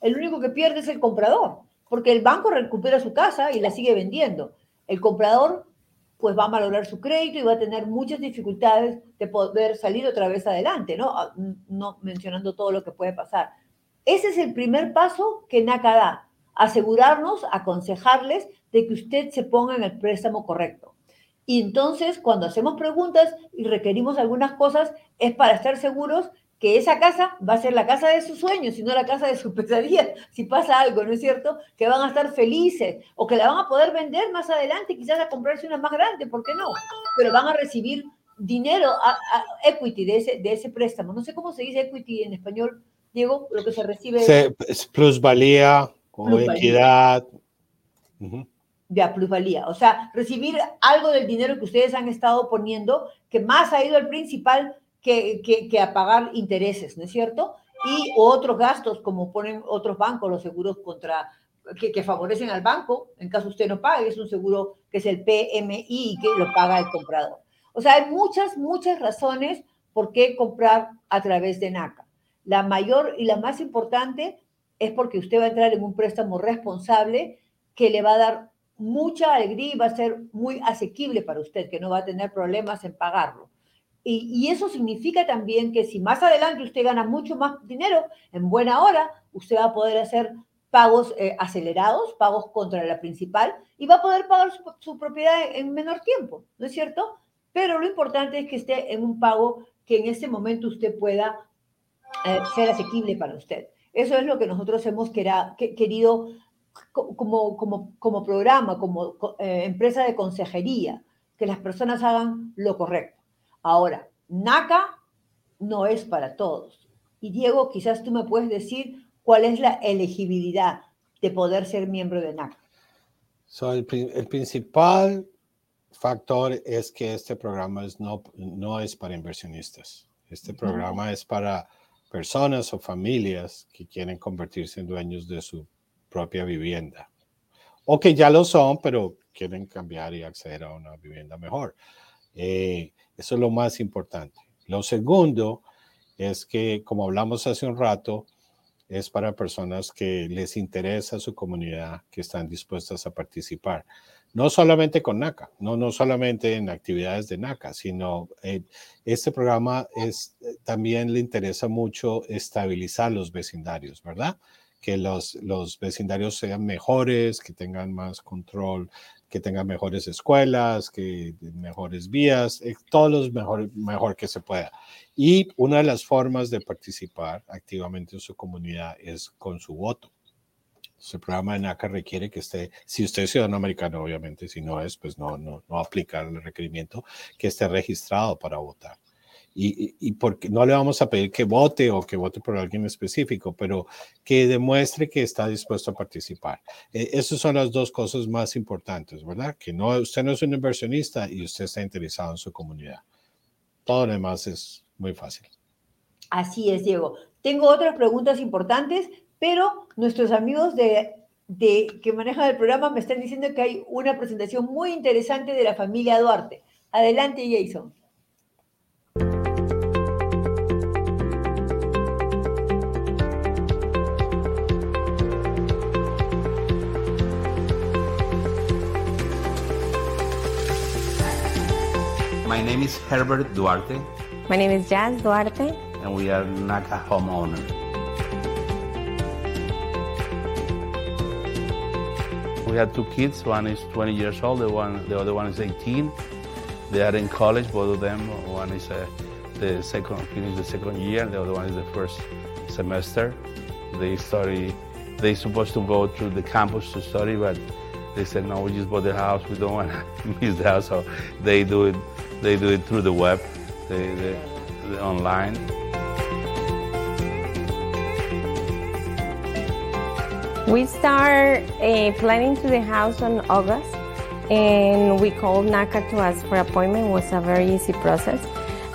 el único que pierde es el comprador, porque el banco recupera su casa y la sigue vendiendo. El comprador pues va a valorar su crédito y va a tener muchas dificultades de poder salir otra vez adelante, ¿no? No mencionando todo lo que puede pasar. Ese es el primer paso que NACA da, asegurarnos, aconsejarles de que usted se ponga en el préstamo correcto. Y entonces, cuando hacemos preguntas y requerimos algunas cosas, es para estar seguros que esa casa va a ser la casa de sus sueños, y no la casa de sus pesadillas, si pasa algo, ¿no es cierto? Que van a estar felices o que la van a poder vender más adelante, quizás a comprarse una más grande, ¿por qué no? Pero van a recibir dinero, a, a equity de ese, de ese préstamo. No sé cómo se dice equity en español, Diego, lo que se recibe. Se, es plusvalía o plusvalía. equidad. Uh -huh. Ya, plusvalía. O sea, recibir algo del dinero que ustedes han estado poniendo, que más ha ido al principal que, que, que, a pagar intereses, ¿no es cierto? Y otros gastos, como ponen otros bancos, los seguros contra que, que, favorecen al banco, en caso usted no pague, es un seguro que es el PMI y que lo paga el comprador. O sea, hay muchas, muchas razones por qué comprar a través de NACA. La mayor y la más importante es porque usted va a entrar en un préstamo responsable que le va a dar mucha alegría y va a ser muy asequible para usted, que no va a tener problemas en pagarlo. Y, eso significa también que si más adelante usted gana mucho más dinero, en buena hora, usted va a poder hacer pagos eh, acelerados, pagos contra la principal, y va a poder pagar su, propiedad en menor tiempo, ¿no es cierto? Pero lo importante es que esté en un pago que en este momento usted pueda eh, ser asequible para usted. Eso es lo que nosotros hemos querido como programa, como eh, empresa de consejería, que las personas hagan lo correcto. Ahora, NACA no es para todos. Y Diego, quizás tú me puedes decir cuál es la elegibilidad de poder ser miembro de NACA. So, el, el, principal factor es que este programa es no, no es para inversionistas. Este programa es para personas o familias que quieren convertirse en dueños de su propia vivienda. O que ya lo son, pero quieren cambiar y acceder a una vivienda mejor. Eh, eso es lo más importante. Lo segundo es que, como hablamos hace un rato, es para personas que les interesa su comunidad, que están dispuestas a participar. no solamente con NACA, no, no solamente en actividades de NACA, sino eh, este programa es, eh, también le interesa mucho estabilizar los vecindarios, ¿verdad? Que los, los vecindarios sean mejores, que tengan más control, que tengan mejores escuelas, que mejores vías, eh, todos los mejor, mejor que se pueda. Y una de las formas de participar activamente en su comunidad es con su voto el programa de NACA requiere que esté, si usted es ciudadano americano, obviamente, si no es, pues no, no, no aplica el requerimiento, que esté registrado para votar. Y, y, porque no le vamos a pedir que vote o que vote por alguien específico, pero que demuestre que está dispuesto a participar. Eh, esas son las dos cosas más importantes, ¿verdad? Que no, usted no es un inversionista y usted está interesado en su comunidad. Todo lo demás es muy fácil. Así es, Diego. Tengo otras preguntas importantes, pero nuestros amigos de, que manejan el programa me están diciendo que hay una presentación muy interesante de la familia Duarte. Adelante, Jason. My name is Herbert Duarte. My name is Jazz Duarte. And we are NACA homeowners. We have two kids. One is 20 years old. The one, the other one is 18. They are in college, both of them. One is uh, the second, finished the second year. The other one is the first semester. They study. They supposed to go to the campus to study, but they said no. We just bought the house. We don't want to miss the house, so they do it. They do it through the web, they, they, they online. We start uh, planning to the house on August, and we called NACA to ask for appointment. It was a very easy process,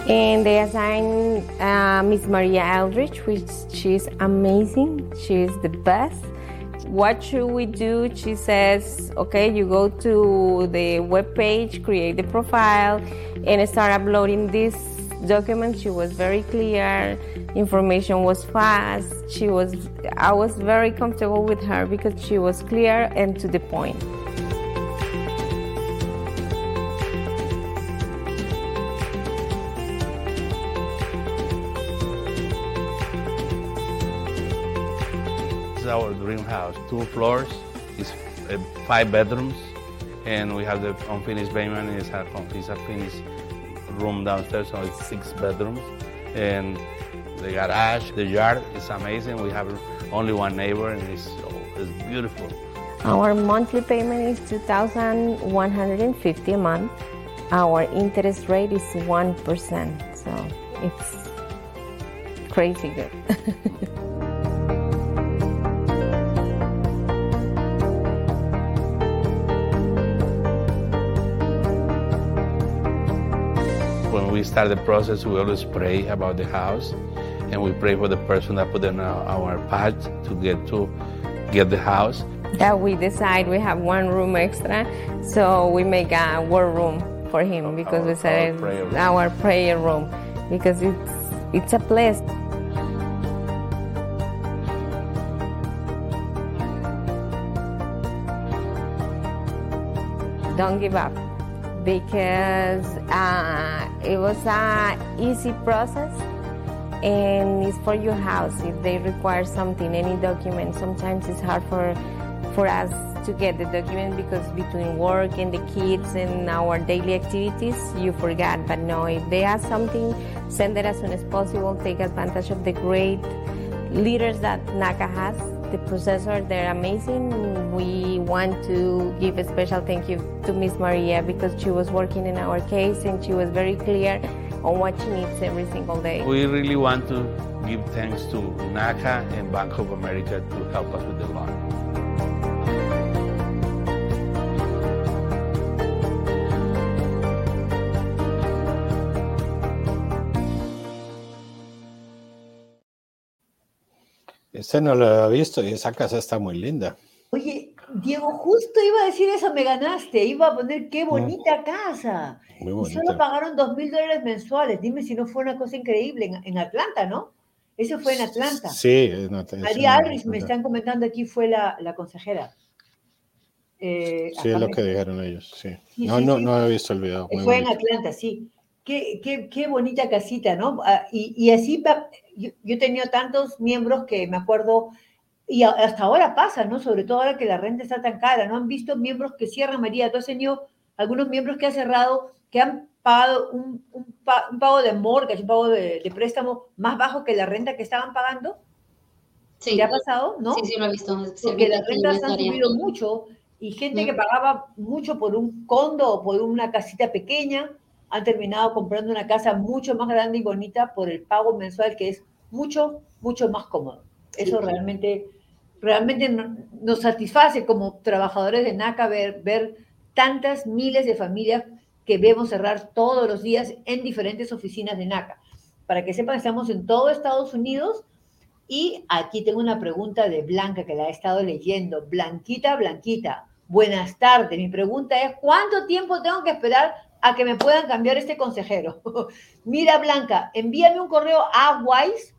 and they assigned uh, Miss Maria Eldridge, which she's amazing. She's the best. What should we do? She says, okay, you go to the web page, create the profile, and start uploading this document. She was very clear information was fast. She was I was very comfortable with her because she was clear and to the point. Our dream house. Two floors, it's uh, five bedrooms, and we have the unfinished basement. It's a, a finished room downstairs, so it's six bedrooms. And the garage, the yard is amazing. We have only one neighbor and it's, it's beautiful. Our monthly payment is 2150 a month. Our interest rate is 1%. So it's crazy good. we start the process, we always pray about the house and we pray for the person that put in our path to get to get the house. That we decide we have one room extra, so we make a war room for him because our, we said our prayer, our prayer room because it's it's a place. Don't give up because uh, it was a easy process and it's for your house. If they require something any document sometimes it's hard for for us to get the document because between work and the kids and our daily activities you forgot. But no if they ask something send it as soon as possible. Take advantage of the great leaders that NACA has the processors, they're amazing we want to give a special thank you to miss maria because she was working in our case and she was very clear on what she needs every single day. We really want to give thanks to NACA and Bank of America to help us with the loan. Este no lo había visto y esa casa está muy linda. Oye, Diego, justo iba a decir eso, me ganaste. Iba a poner qué bonita casa. Muy bonita. Y solo pagaron dos mil dólares mensuales. Dime si no fue una cosa increíble en, Atlanta, ¿no? Eso fue en Atlanta. Sí, en María Alris, me están comentando aquí, fue la, la consejera. Eh, sí, es lo me- que dijeron ellos, sí. Sí, no, sí, no, sí. no he visto el video. Fue en. Atlanta, sí. Qué, qué, qué bonita casita, ¿no? Ah, y, y así, yo, yo he tenido tantos miembros que me acuerdo, y hasta ahora pasa, ¿no? Sobre todo ahora que la renta está tan cara, ¿no? Han visto miembros que cierran, María, tú has tenido algunos miembros que han cerrado, que han pagado un, un pa- un pago de mortgage, un pago de, de préstamo más bajo que la renta que estaban pagando. Sí, ¿Te ha pasado, no? sí, sí, lo he visto. Porque las rentas han subido mucho y gente que Mm. pagaba mucho por un condo o por una casita pequeña han terminado comprando una casa mucho más grande y bonita por el pago mensual que es mucho, mucho más cómodo. Eso Sí. realmente, realmente no- nos satisface como trabajadores de NACA ver, ver tantas miles de familias que vemos cerrar todos los días en diferentes oficinas de NACA. Para que sepan, estamos en todo Estados Unidos y aquí tengo una pregunta de Blanca que la he estado leyendo. Blanquita, Blanquita, buenas tardes. Mi pregunta es, ¿cuánto tiempo tengo que esperar a que me puedan cambiar este consejero? Mira, Blanca, envíame un correo a wise,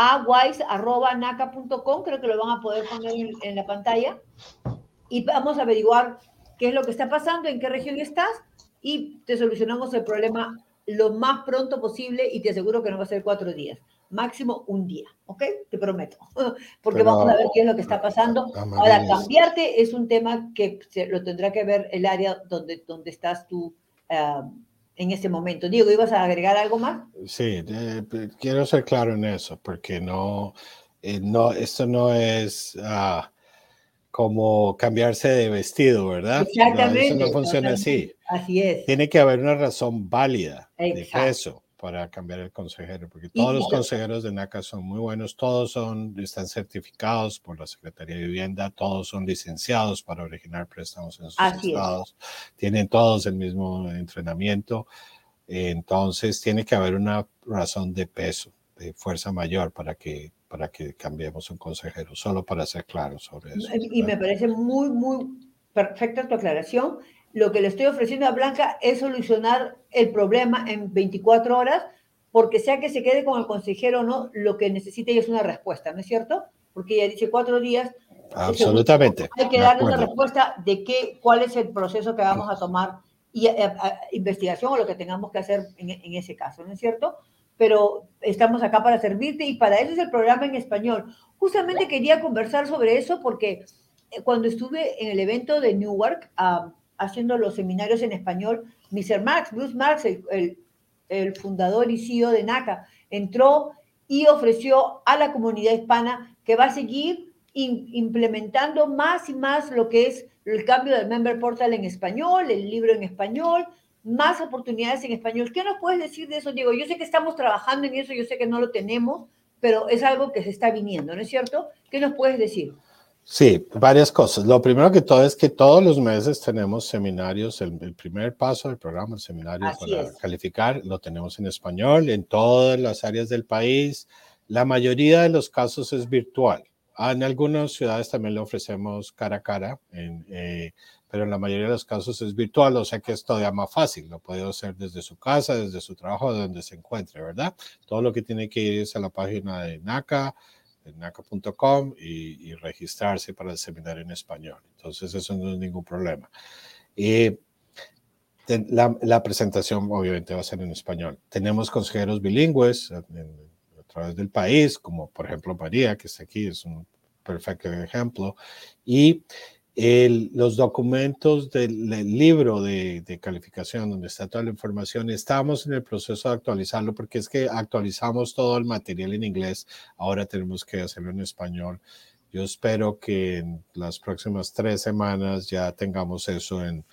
a wise.naca.com, creo que lo van a poder poner en, en la pantalla, y vamos a averiguar qué es lo que está pasando, en qué región estás, y te solucionamos el problema lo más pronto posible y te aseguro que no va a ser cuatro días máximo un día, ¿ok? Te prometo, porque Pero- vamos a ver qué es lo que está pasando. Ahora, cambiarte es un tema que se, lo tendrá que ver el área donde, donde estás tú ah, en este momento. Diego, ¿ibas a agregar algo más? Sí, eh, quiero ser claro en eso, porque no, eh, no, esto no es ah, como cambiarse de vestido, ¿verdad? No, Exactamente. eso no funciona así. Así es. Tiene que haber una razón válida de peso para cambiar el consejero, porque todos Y- los consejeros de NACA son muy buenos, todos son, están certificados por la Secretaría de Vivienda, todos son licenciados para originar préstamos en sus es. estados, tienen todos el mismo entrenamiento, entonces tiene que haber una razón de peso, de fuerza mayor para que, para que cambiemos un consejero, solo para ser claros sobre eso. Y me parece muy, muy perfecta tu aclaración. Lo que le estoy ofreciendo a Blanca es solucionar el problema en 24 horas, porque sea que se quede con el consejero o no, lo que necesita ella es una respuesta, ¿no es cierto? Porque ella dice cuatro días. Absolutamente. Hay que darle una respuesta de qué, cuál es el proceso que vamos a tomar y eh, eh, investigación o lo que tengamos que hacer en, en ese caso, ¿no es cierto? Pero estamos acá para servirte y para eso es el programa en español. Justamente quería conversar sobre eso porque eh, cuando estuve en el evento de Newark ah, haciendo los seminarios en español, Mr. Marx, Bruce Marx, el, fundador y CEO de NACA, entró y ofreció a la comunidad hispana que va a seguir implementando más y más lo que es el cambio del Member Portal en español, el libro en español, más oportunidades en español. ¿Qué nos puedes decir de eso, Diego? Yo sé que estamos trabajando en eso, yo sé que no lo tenemos, pero es algo que se está viniendo, ¿no es cierto? ¿Qué nos puedes decir? Sí, varias cosas. Lo primero que todo es que todos los meses tenemos seminarios. El, el primer paso del programa, el seminario Así para es. calificar, lo tenemos en español en todas las áreas del país. La mayoría de los casos es virtual. En algunas ciudades también lo ofrecemos cara a cara, en, eh, pero en la mayoría de los casos es virtual, o sea que es todavía más fácil. Lo puede hacer desde su casa, desde su trabajo, de donde se encuentre, ¿verdad? Todo lo que tiene que ir es a la página de NACA, en naca.com y, y registrarse para el seminario en español. Entonces, eso no es ningún problema. Y ten- la, la presentación obviamente va a ser en español. Tenemos consejeros bilingües en- a través del país, como por ejemplo María, que está aquí, es un perfecto ejemplo. Y el- los documentos del, del libro de, de calificación, donde está toda la información, estamos en el proceso de actualizarlo porque es que actualizamos todo el material en inglés, ahora tenemos que hacerlo en español. Yo espero que en las próximas tres semanas ya tengamos eso en,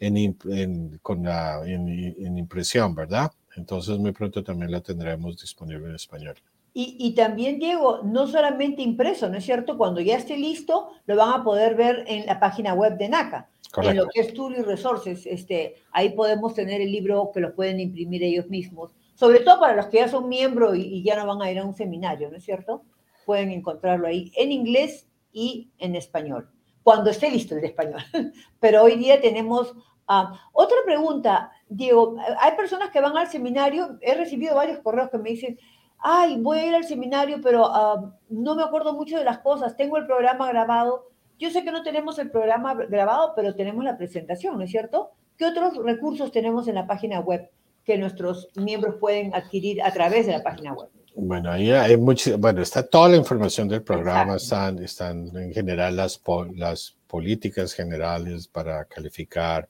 en, en- con la, en, en impresión, ¿verdad? Entonces muy pronto también la tendremos disponible en español. Y, y también, Diego, no solamente impreso, ¿no es cierto? Cuando ya esté listo, lo van a poder ver en la página web de NACA. En Correcto. lo que es Tool y Resources, este, ahí podemos tener el libro que lo pueden imprimir ellos mismos. Sobre todo para los que ya son miembros y, y ya no van a ir a un seminario, ¿no es cierto? Pueden encontrarlo ahí en inglés y en español, cuando esté listo el de español. Pero hoy día tenemos... ah, otra pregunta, Diego, hay personas que van al seminario, he recibido varios correos que me dicen, ay, voy a ir al seminario, pero ah, no me acuerdo mucho de las cosas, tengo el programa grabado yo sé que no tenemos el programa grabado, pero tenemos la presentación, ¿no es cierto? ¿Qué otros recursos tenemos en la página web que nuestros miembros pueden adquirir a través de la página web? Bueno, ahí hay mucho, bueno, está toda la información del programa, están, están en general las, las políticas generales para calificar.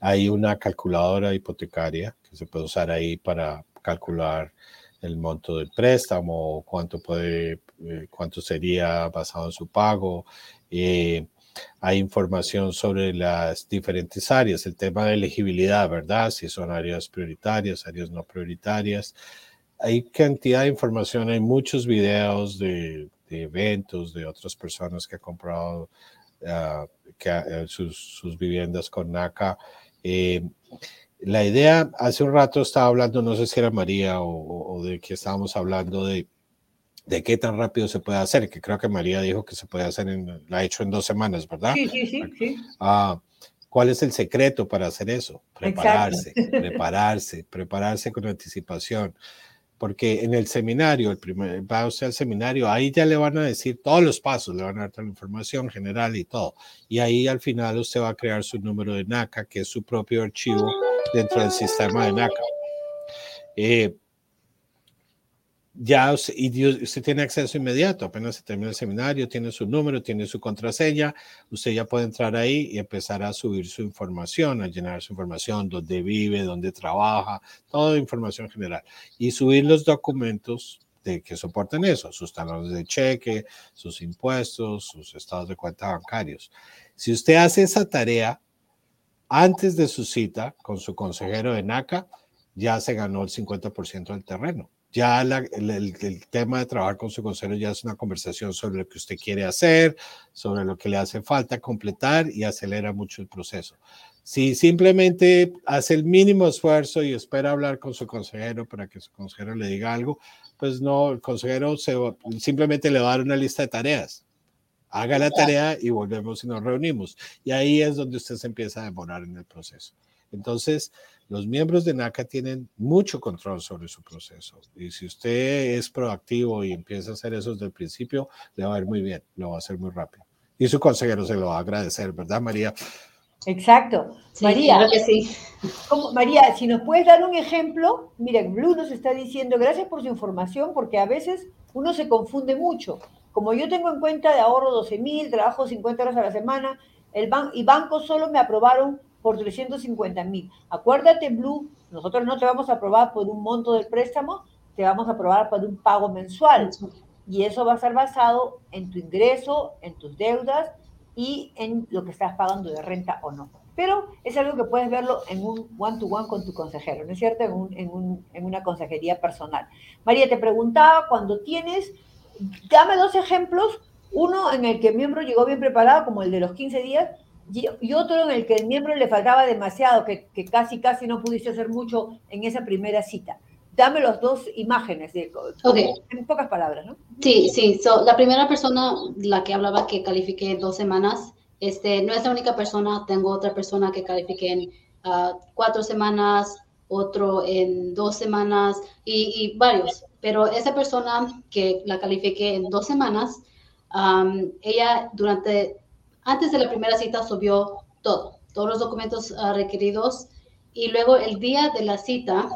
Hay una calculadora hipotecaria que se puede usar ahí para calcular el monto del préstamo, cuánto puede, eh, cuánto sería basado en su pago. Eh, hay información sobre las diferentes áreas, el tema de elegibilidad, ¿verdad? Si son áreas prioritarias, áreas no prioritarias. Hay cantidad de información, hay muchos videos de, eventos de otras personas que han comprado ah, que, eh, sus, sus, viviendas con NACA. Eh, la idea, hace un rato estaba hablando, no sé si era María o, de que estábamos hablando de, de qué tan rápido se puede hacer, que creo que María dijo que se puede hacer, en, la ha hecho en dos semanas, ¿verdad? Sí, sí, sí. sí. Ah, ¿Cuál es el secreto para hacer eso? Prepararse, prepararse, prepararse con anticipación. Porque en el seminario, el primer, va usted al seminario, ahí ya le van a decir todos los pasos, le van a dar toda la información general y todo. Y ahí al final usted va a crear su número de NACA, que es su propio archivo dentro del sistema de NACA. Eh, ya y usted tiene acceso inmediato, apenas se termina el seminario, tiene su número, tiene su contraseña, usted ya puede entrar ahí y empezar a subir su información, a llenar su información, dónde vive, dónde trabaja, toda información general y subir los documentos de que soporten eso, sus talones de cheque, sus impuestos, sus estados de cuenta bancarios. Si usted hace esa tarea antes de su cita con su consejero de NACA, ya se ganó el 50% del terreno ya el, tema de trabajar con su consejero ya es una conversación sobre lo que usted quiere hacer, sobre lo que le hace falta completar y acelera mucho el proceso. Si simplemente hace el mínimo esfuerzo y espera hablar con su consejero para que su consejero le diga algo, pues no, el consejero se, simplemente le va a dar una lista de tareas. Haga la tarea y volvemos y nos reunimos. Y ahí es donde usted se empieza a demorar en el proceso. Entonces, los miembros de NACA tienen mucho control sobre su proceso. Y si usted es proactivo y empieza a hacer eso desde el principio, le va a ir muy bien, lo va a hacer muy rápido. Y su consejero se lo va a agradecer, ¿verdad, María? Exacto. María, sí. María, si nos puedes dar un ejemplo, mira, Blue nos está diciendo, gracias por su información, porque a veces uno se confunde mucho. Como yo tengo en cuenta de ahorro 12 mil, trabajo 50 horas a la semana, el ban y bancos solo me aprobaron por 350 mil. Acuérdate, Blue, nosotros no te vamos a aprobar por un monto del préstamo, te vamos a aprobar por un pago mensual. Y eso va a estar basado en tu ingreso, en tus deudas y en lo que estás pagando de renta o no. Pero es algo que puedes verlo en un one-to-one con tu consejero, ¿no es cierto? En, un, en, un, en una consejería personal. María, te preguntaba, cuando tienes, dame dos ejemplos, uno en el que el miembro llegó bien preparado, como el de los 15 días, y, otro en el que el miembro le faltaba demasiado, que, casi, casi no pudiste hacer mucho en esa primera cita. Dame las dos imágenes, de, en pocas palabras, ¿no? Sí, sí. la primera persona, la que hablaba que califiqué dos semanas, este, no es la única persona, tengo otra persona que califiqué en ah, cuatro semanas, otro en dos semanas y, varios. Pero esa persona que la califiqué en dos semanas, ella durante antes de la primera cita subió todo, todos los documentos ah, requeridos y luego el día de la cita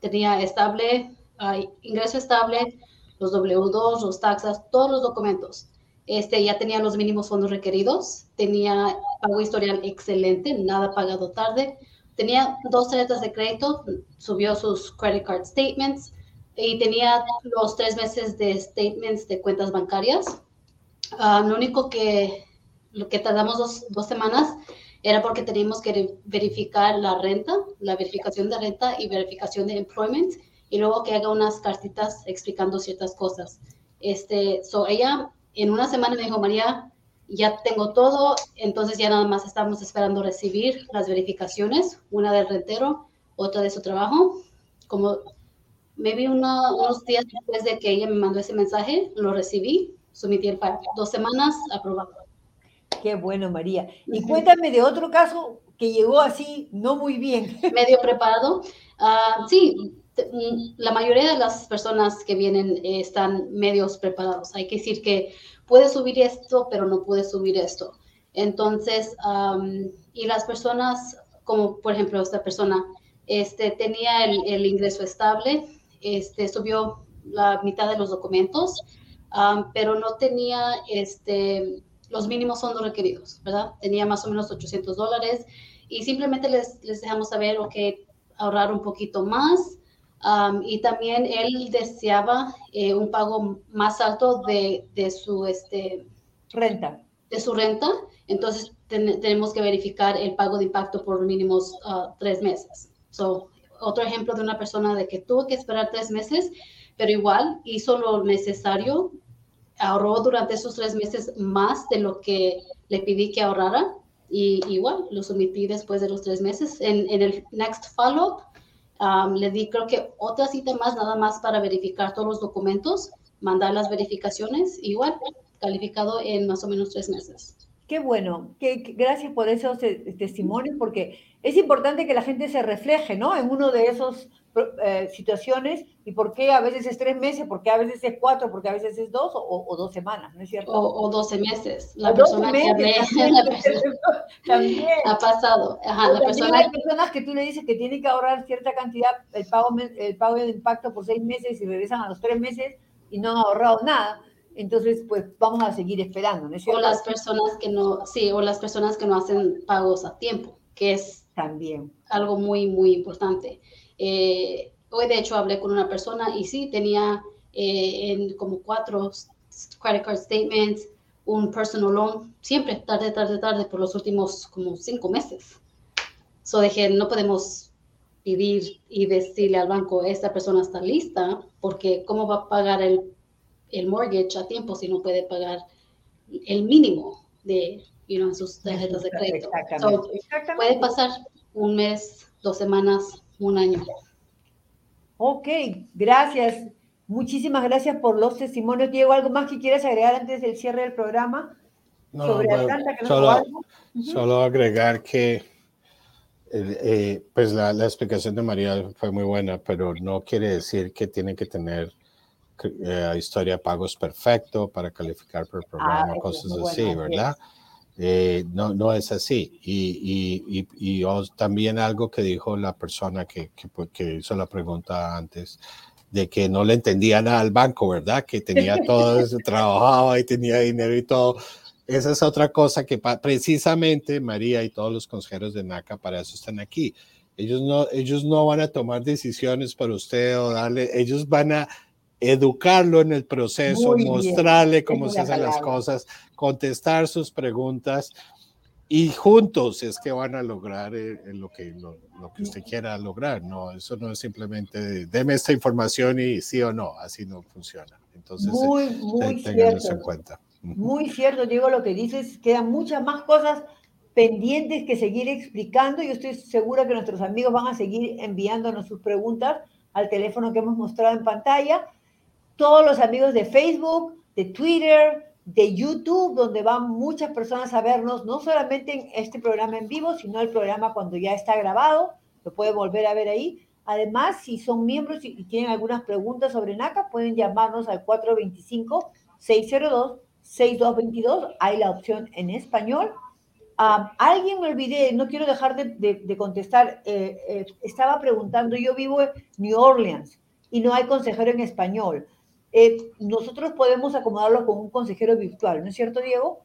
tenía estable, ah, ingreso estable, los W2, los taxas, todos los documentos. Este, ya tenía los mínimos fondos requeridos, tenía pago historial excelente, nada pagado tarde, tenía dos tarjetas de crédito, subió sus credit card statements y tenía los tres meses de statements de cuentas bancarias. Ah, lo único que lo que tardamos dos, dos semanas era porque teníamos que verificar la renta, la verificación de renta y verificación de employment, y luego que haga unas cartitas explicando ciertas cosas. Este, so ella en una semana me dijo, María, ya tengo todo, entonces ya nada más estamos esperando recibir las verificaciones, una del rentero, otra de su trabajo. Como me vi unos días después de que ella me mandó ese mensaje, lo recibí, sometí el dos semanas, aprobado. Qué bueno, María. Y cuéntame de otro caso que llegó así, no muy bien. Medio preparado. Ah, sí, mm, la mayoría de las personas que vienen eh, están medios preparados. Hay que decir que puede subir esto, pero no puede subir esto. Entonces, y las personas, como por ejemplo esta persona, este, tenía el, ingreso estable, este, subió la mitad de los documentos, pero no tenía este, los mínimos fondos requeridos, ¿verdad? Tenía más o menos 800 dólares y simplemente les, les dejamos saber, ok, ahorrar un poquito más. y también él deseaba eh, un pago más alto de, de su este, renta. De su renta. Entonces tenemos que verificar el pago de impacto por mínimos uh, tres meses. So, otro ejemplo de una persona de que tuvo que esperar tres meses, pero igual hizo lo necesario, ahorró durante esos tres meses más de lo que le pedí que ahorrara y igual lo sometí después de los tres meses. En, en el next follow-up um, le di creo que otra cita más, nada más para verificar todos los documentos, mandar las verificaciones, igual calificado en más o menos tres meses. Qué bueno, gracias por esos eh, testimonios, porque es importante que la gente se refleje, ¿no? En uno de esos eh, situaciones y por qué a veces es tres meses, por qué a veces es cuatro, por qué a veces es dos o, dos semanas, ¿no es cierto? O, doce meses. La persona que hablé, también, ha pasado. Ajá, la persona... Hay personas que tú le dices que tienen que ahorrar cierta cantidad, el pago, el pago de impacto por seis meses y regresan a los tres meses y no han ahorrado nada entonces pues vamos a seguir esperando, ¿no es cierto? O las personas que no, sí, o las personas que no hacen pagos a tiempo, que es también algo muy, muy importante. Eh, hoy de hecho hablé con una persona y sí, tenía eh, en como cuatro credit card statements, un personal loan, siempre tarde, tarde, tarde, por los últimos como cinco meses. So dije, no podemos pedir y decirle al banco, esta persona está lista, porque ¿cómo va a pagar el el mortgage a tiempo si no puede pagar el mínimo de you know, sus tarjetas de crédito. puede pasar un mes, dos semanas, un año. Ok, gracias. Muchísimas gracias por los testimonios. Diego, ¿algo más que quieras agregar antes del cierre del programa? No, sobre solo, solo, agregar que eh, eh, pues la, la, explicación de María fue muy buena, pero no quiere decir que tiene que tener eh, historia de pagos perfecto para calificar por el programa, ah, cosas así, ¿verdad? Eh, no, no es así. Y, y, y, también algo que dijo la persona que, que, pues, que, hizo la pregunta antes, de que no le entendía nada al banco, ¿verdad? Que tenía todo, trabajaba y tenía dinero y todo. Esa es otra cosa que precisamente María y todos los consejeros de NACA para eso están aquí. Ellos no, ellos no van a tomar decisiones por usted o darle, ellos van a educarlo en el proceso, mostrarle cómo se hacen las cosas, contestar sus preguntas y juntos es que van a lograr eh, lo, que, lo, que usted quiera lograr. No, eso no es simplemente deme esta información y sí o no, así no funciona. Entonces, muy, eh, muy cierto. en cuenta. Muy cierto, Diego, lo que dices, quedan muchas más cosas pendientes que seguir explicando. Yo estoy segura que nuestros amigos van a seguir enviándonos sus preguntas al teléfono que hemos mostrado en pantalla todos los amigos de Facebook, de Twitter, de YouTube, donde van muchas personas a vernos, no solamente en este programa en vivo, sino el programa cuando ya está grabado, lo pueden volver a ver ahí. Además, si son miembros y tienen algunas preguntas sobre NACA, pueden llamarnos al 425-602-6222. Hay la opción en español. alguien me olvidé, no quiero dejar de, contestar. Eh, eh, estaba preguntando, yo vivo en New Orleans y no hay consejero en español. Eh, nosotros podemos acomodarlo con un consejero virtual, ¿no es cierto, Diego?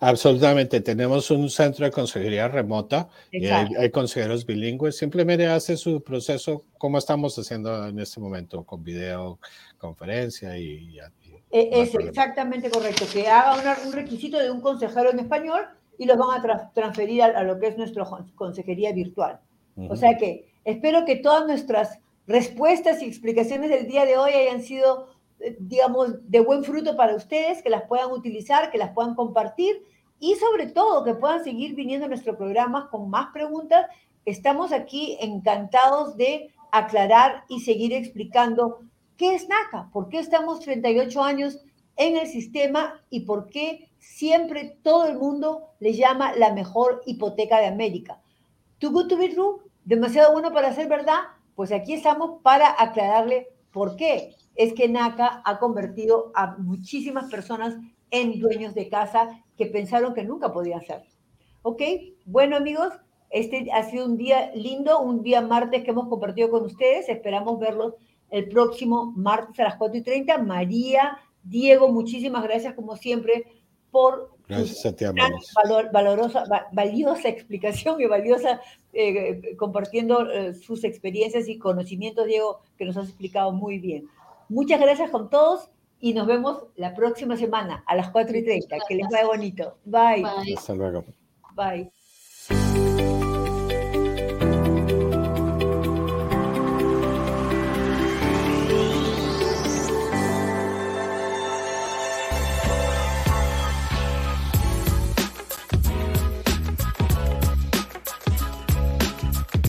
absolutamente. Tenemos un centro de consejería remota y hay, consejeros bilingües. Simplemente hace su proceso como estamos haciendo en este momento, con video, conferencia y... Eh, es exactamente correcto, que haga un requisito de un consejero en español y los van a transferir a, lo que es nuestra consejería virtual. O sea que espero que todas nuestras respuestas y explicaciones del día de hoy hayan sido, eh, digamos, de buen fruto para ustedes, que las puedan utilizar, que las puedan compartir y sobre todo que puedan seguir viniendo a nuestro programa con más preguntas. Estamos aquí encantados de aclarar y seguir explicando qué es NACA, por qué estamos 38 años en el sistema y por qué siempre todo el mundo le llama la mejor hipoteca de América. Too good to be true, demasiado bueno para ser verdad, Pues aquí estamos para aclararle por qué es que NACA ha convertido a muchísimas personas en dueños de casa que pensaron que nunca podían ser. ¿Ok? Bueno, amigos, este ha sido un día lindo, un día martes que hemos compartido con ustedes. Esperamos verlos el próximo martes a las 4 y 30. María, Diego, muchísimas gracias como siempre por Gracias a ti, valor, valorosa, valiosa explicación y valiosa eh, compartiendo eh, sus experiencias y conocimientos, Diego, que nos has explicado muy bien. Muchas gracias con todos y nos vemos la próxima semana a las 4 y 30. Que les vaya bonito. Bye. Hasta luego. Bye.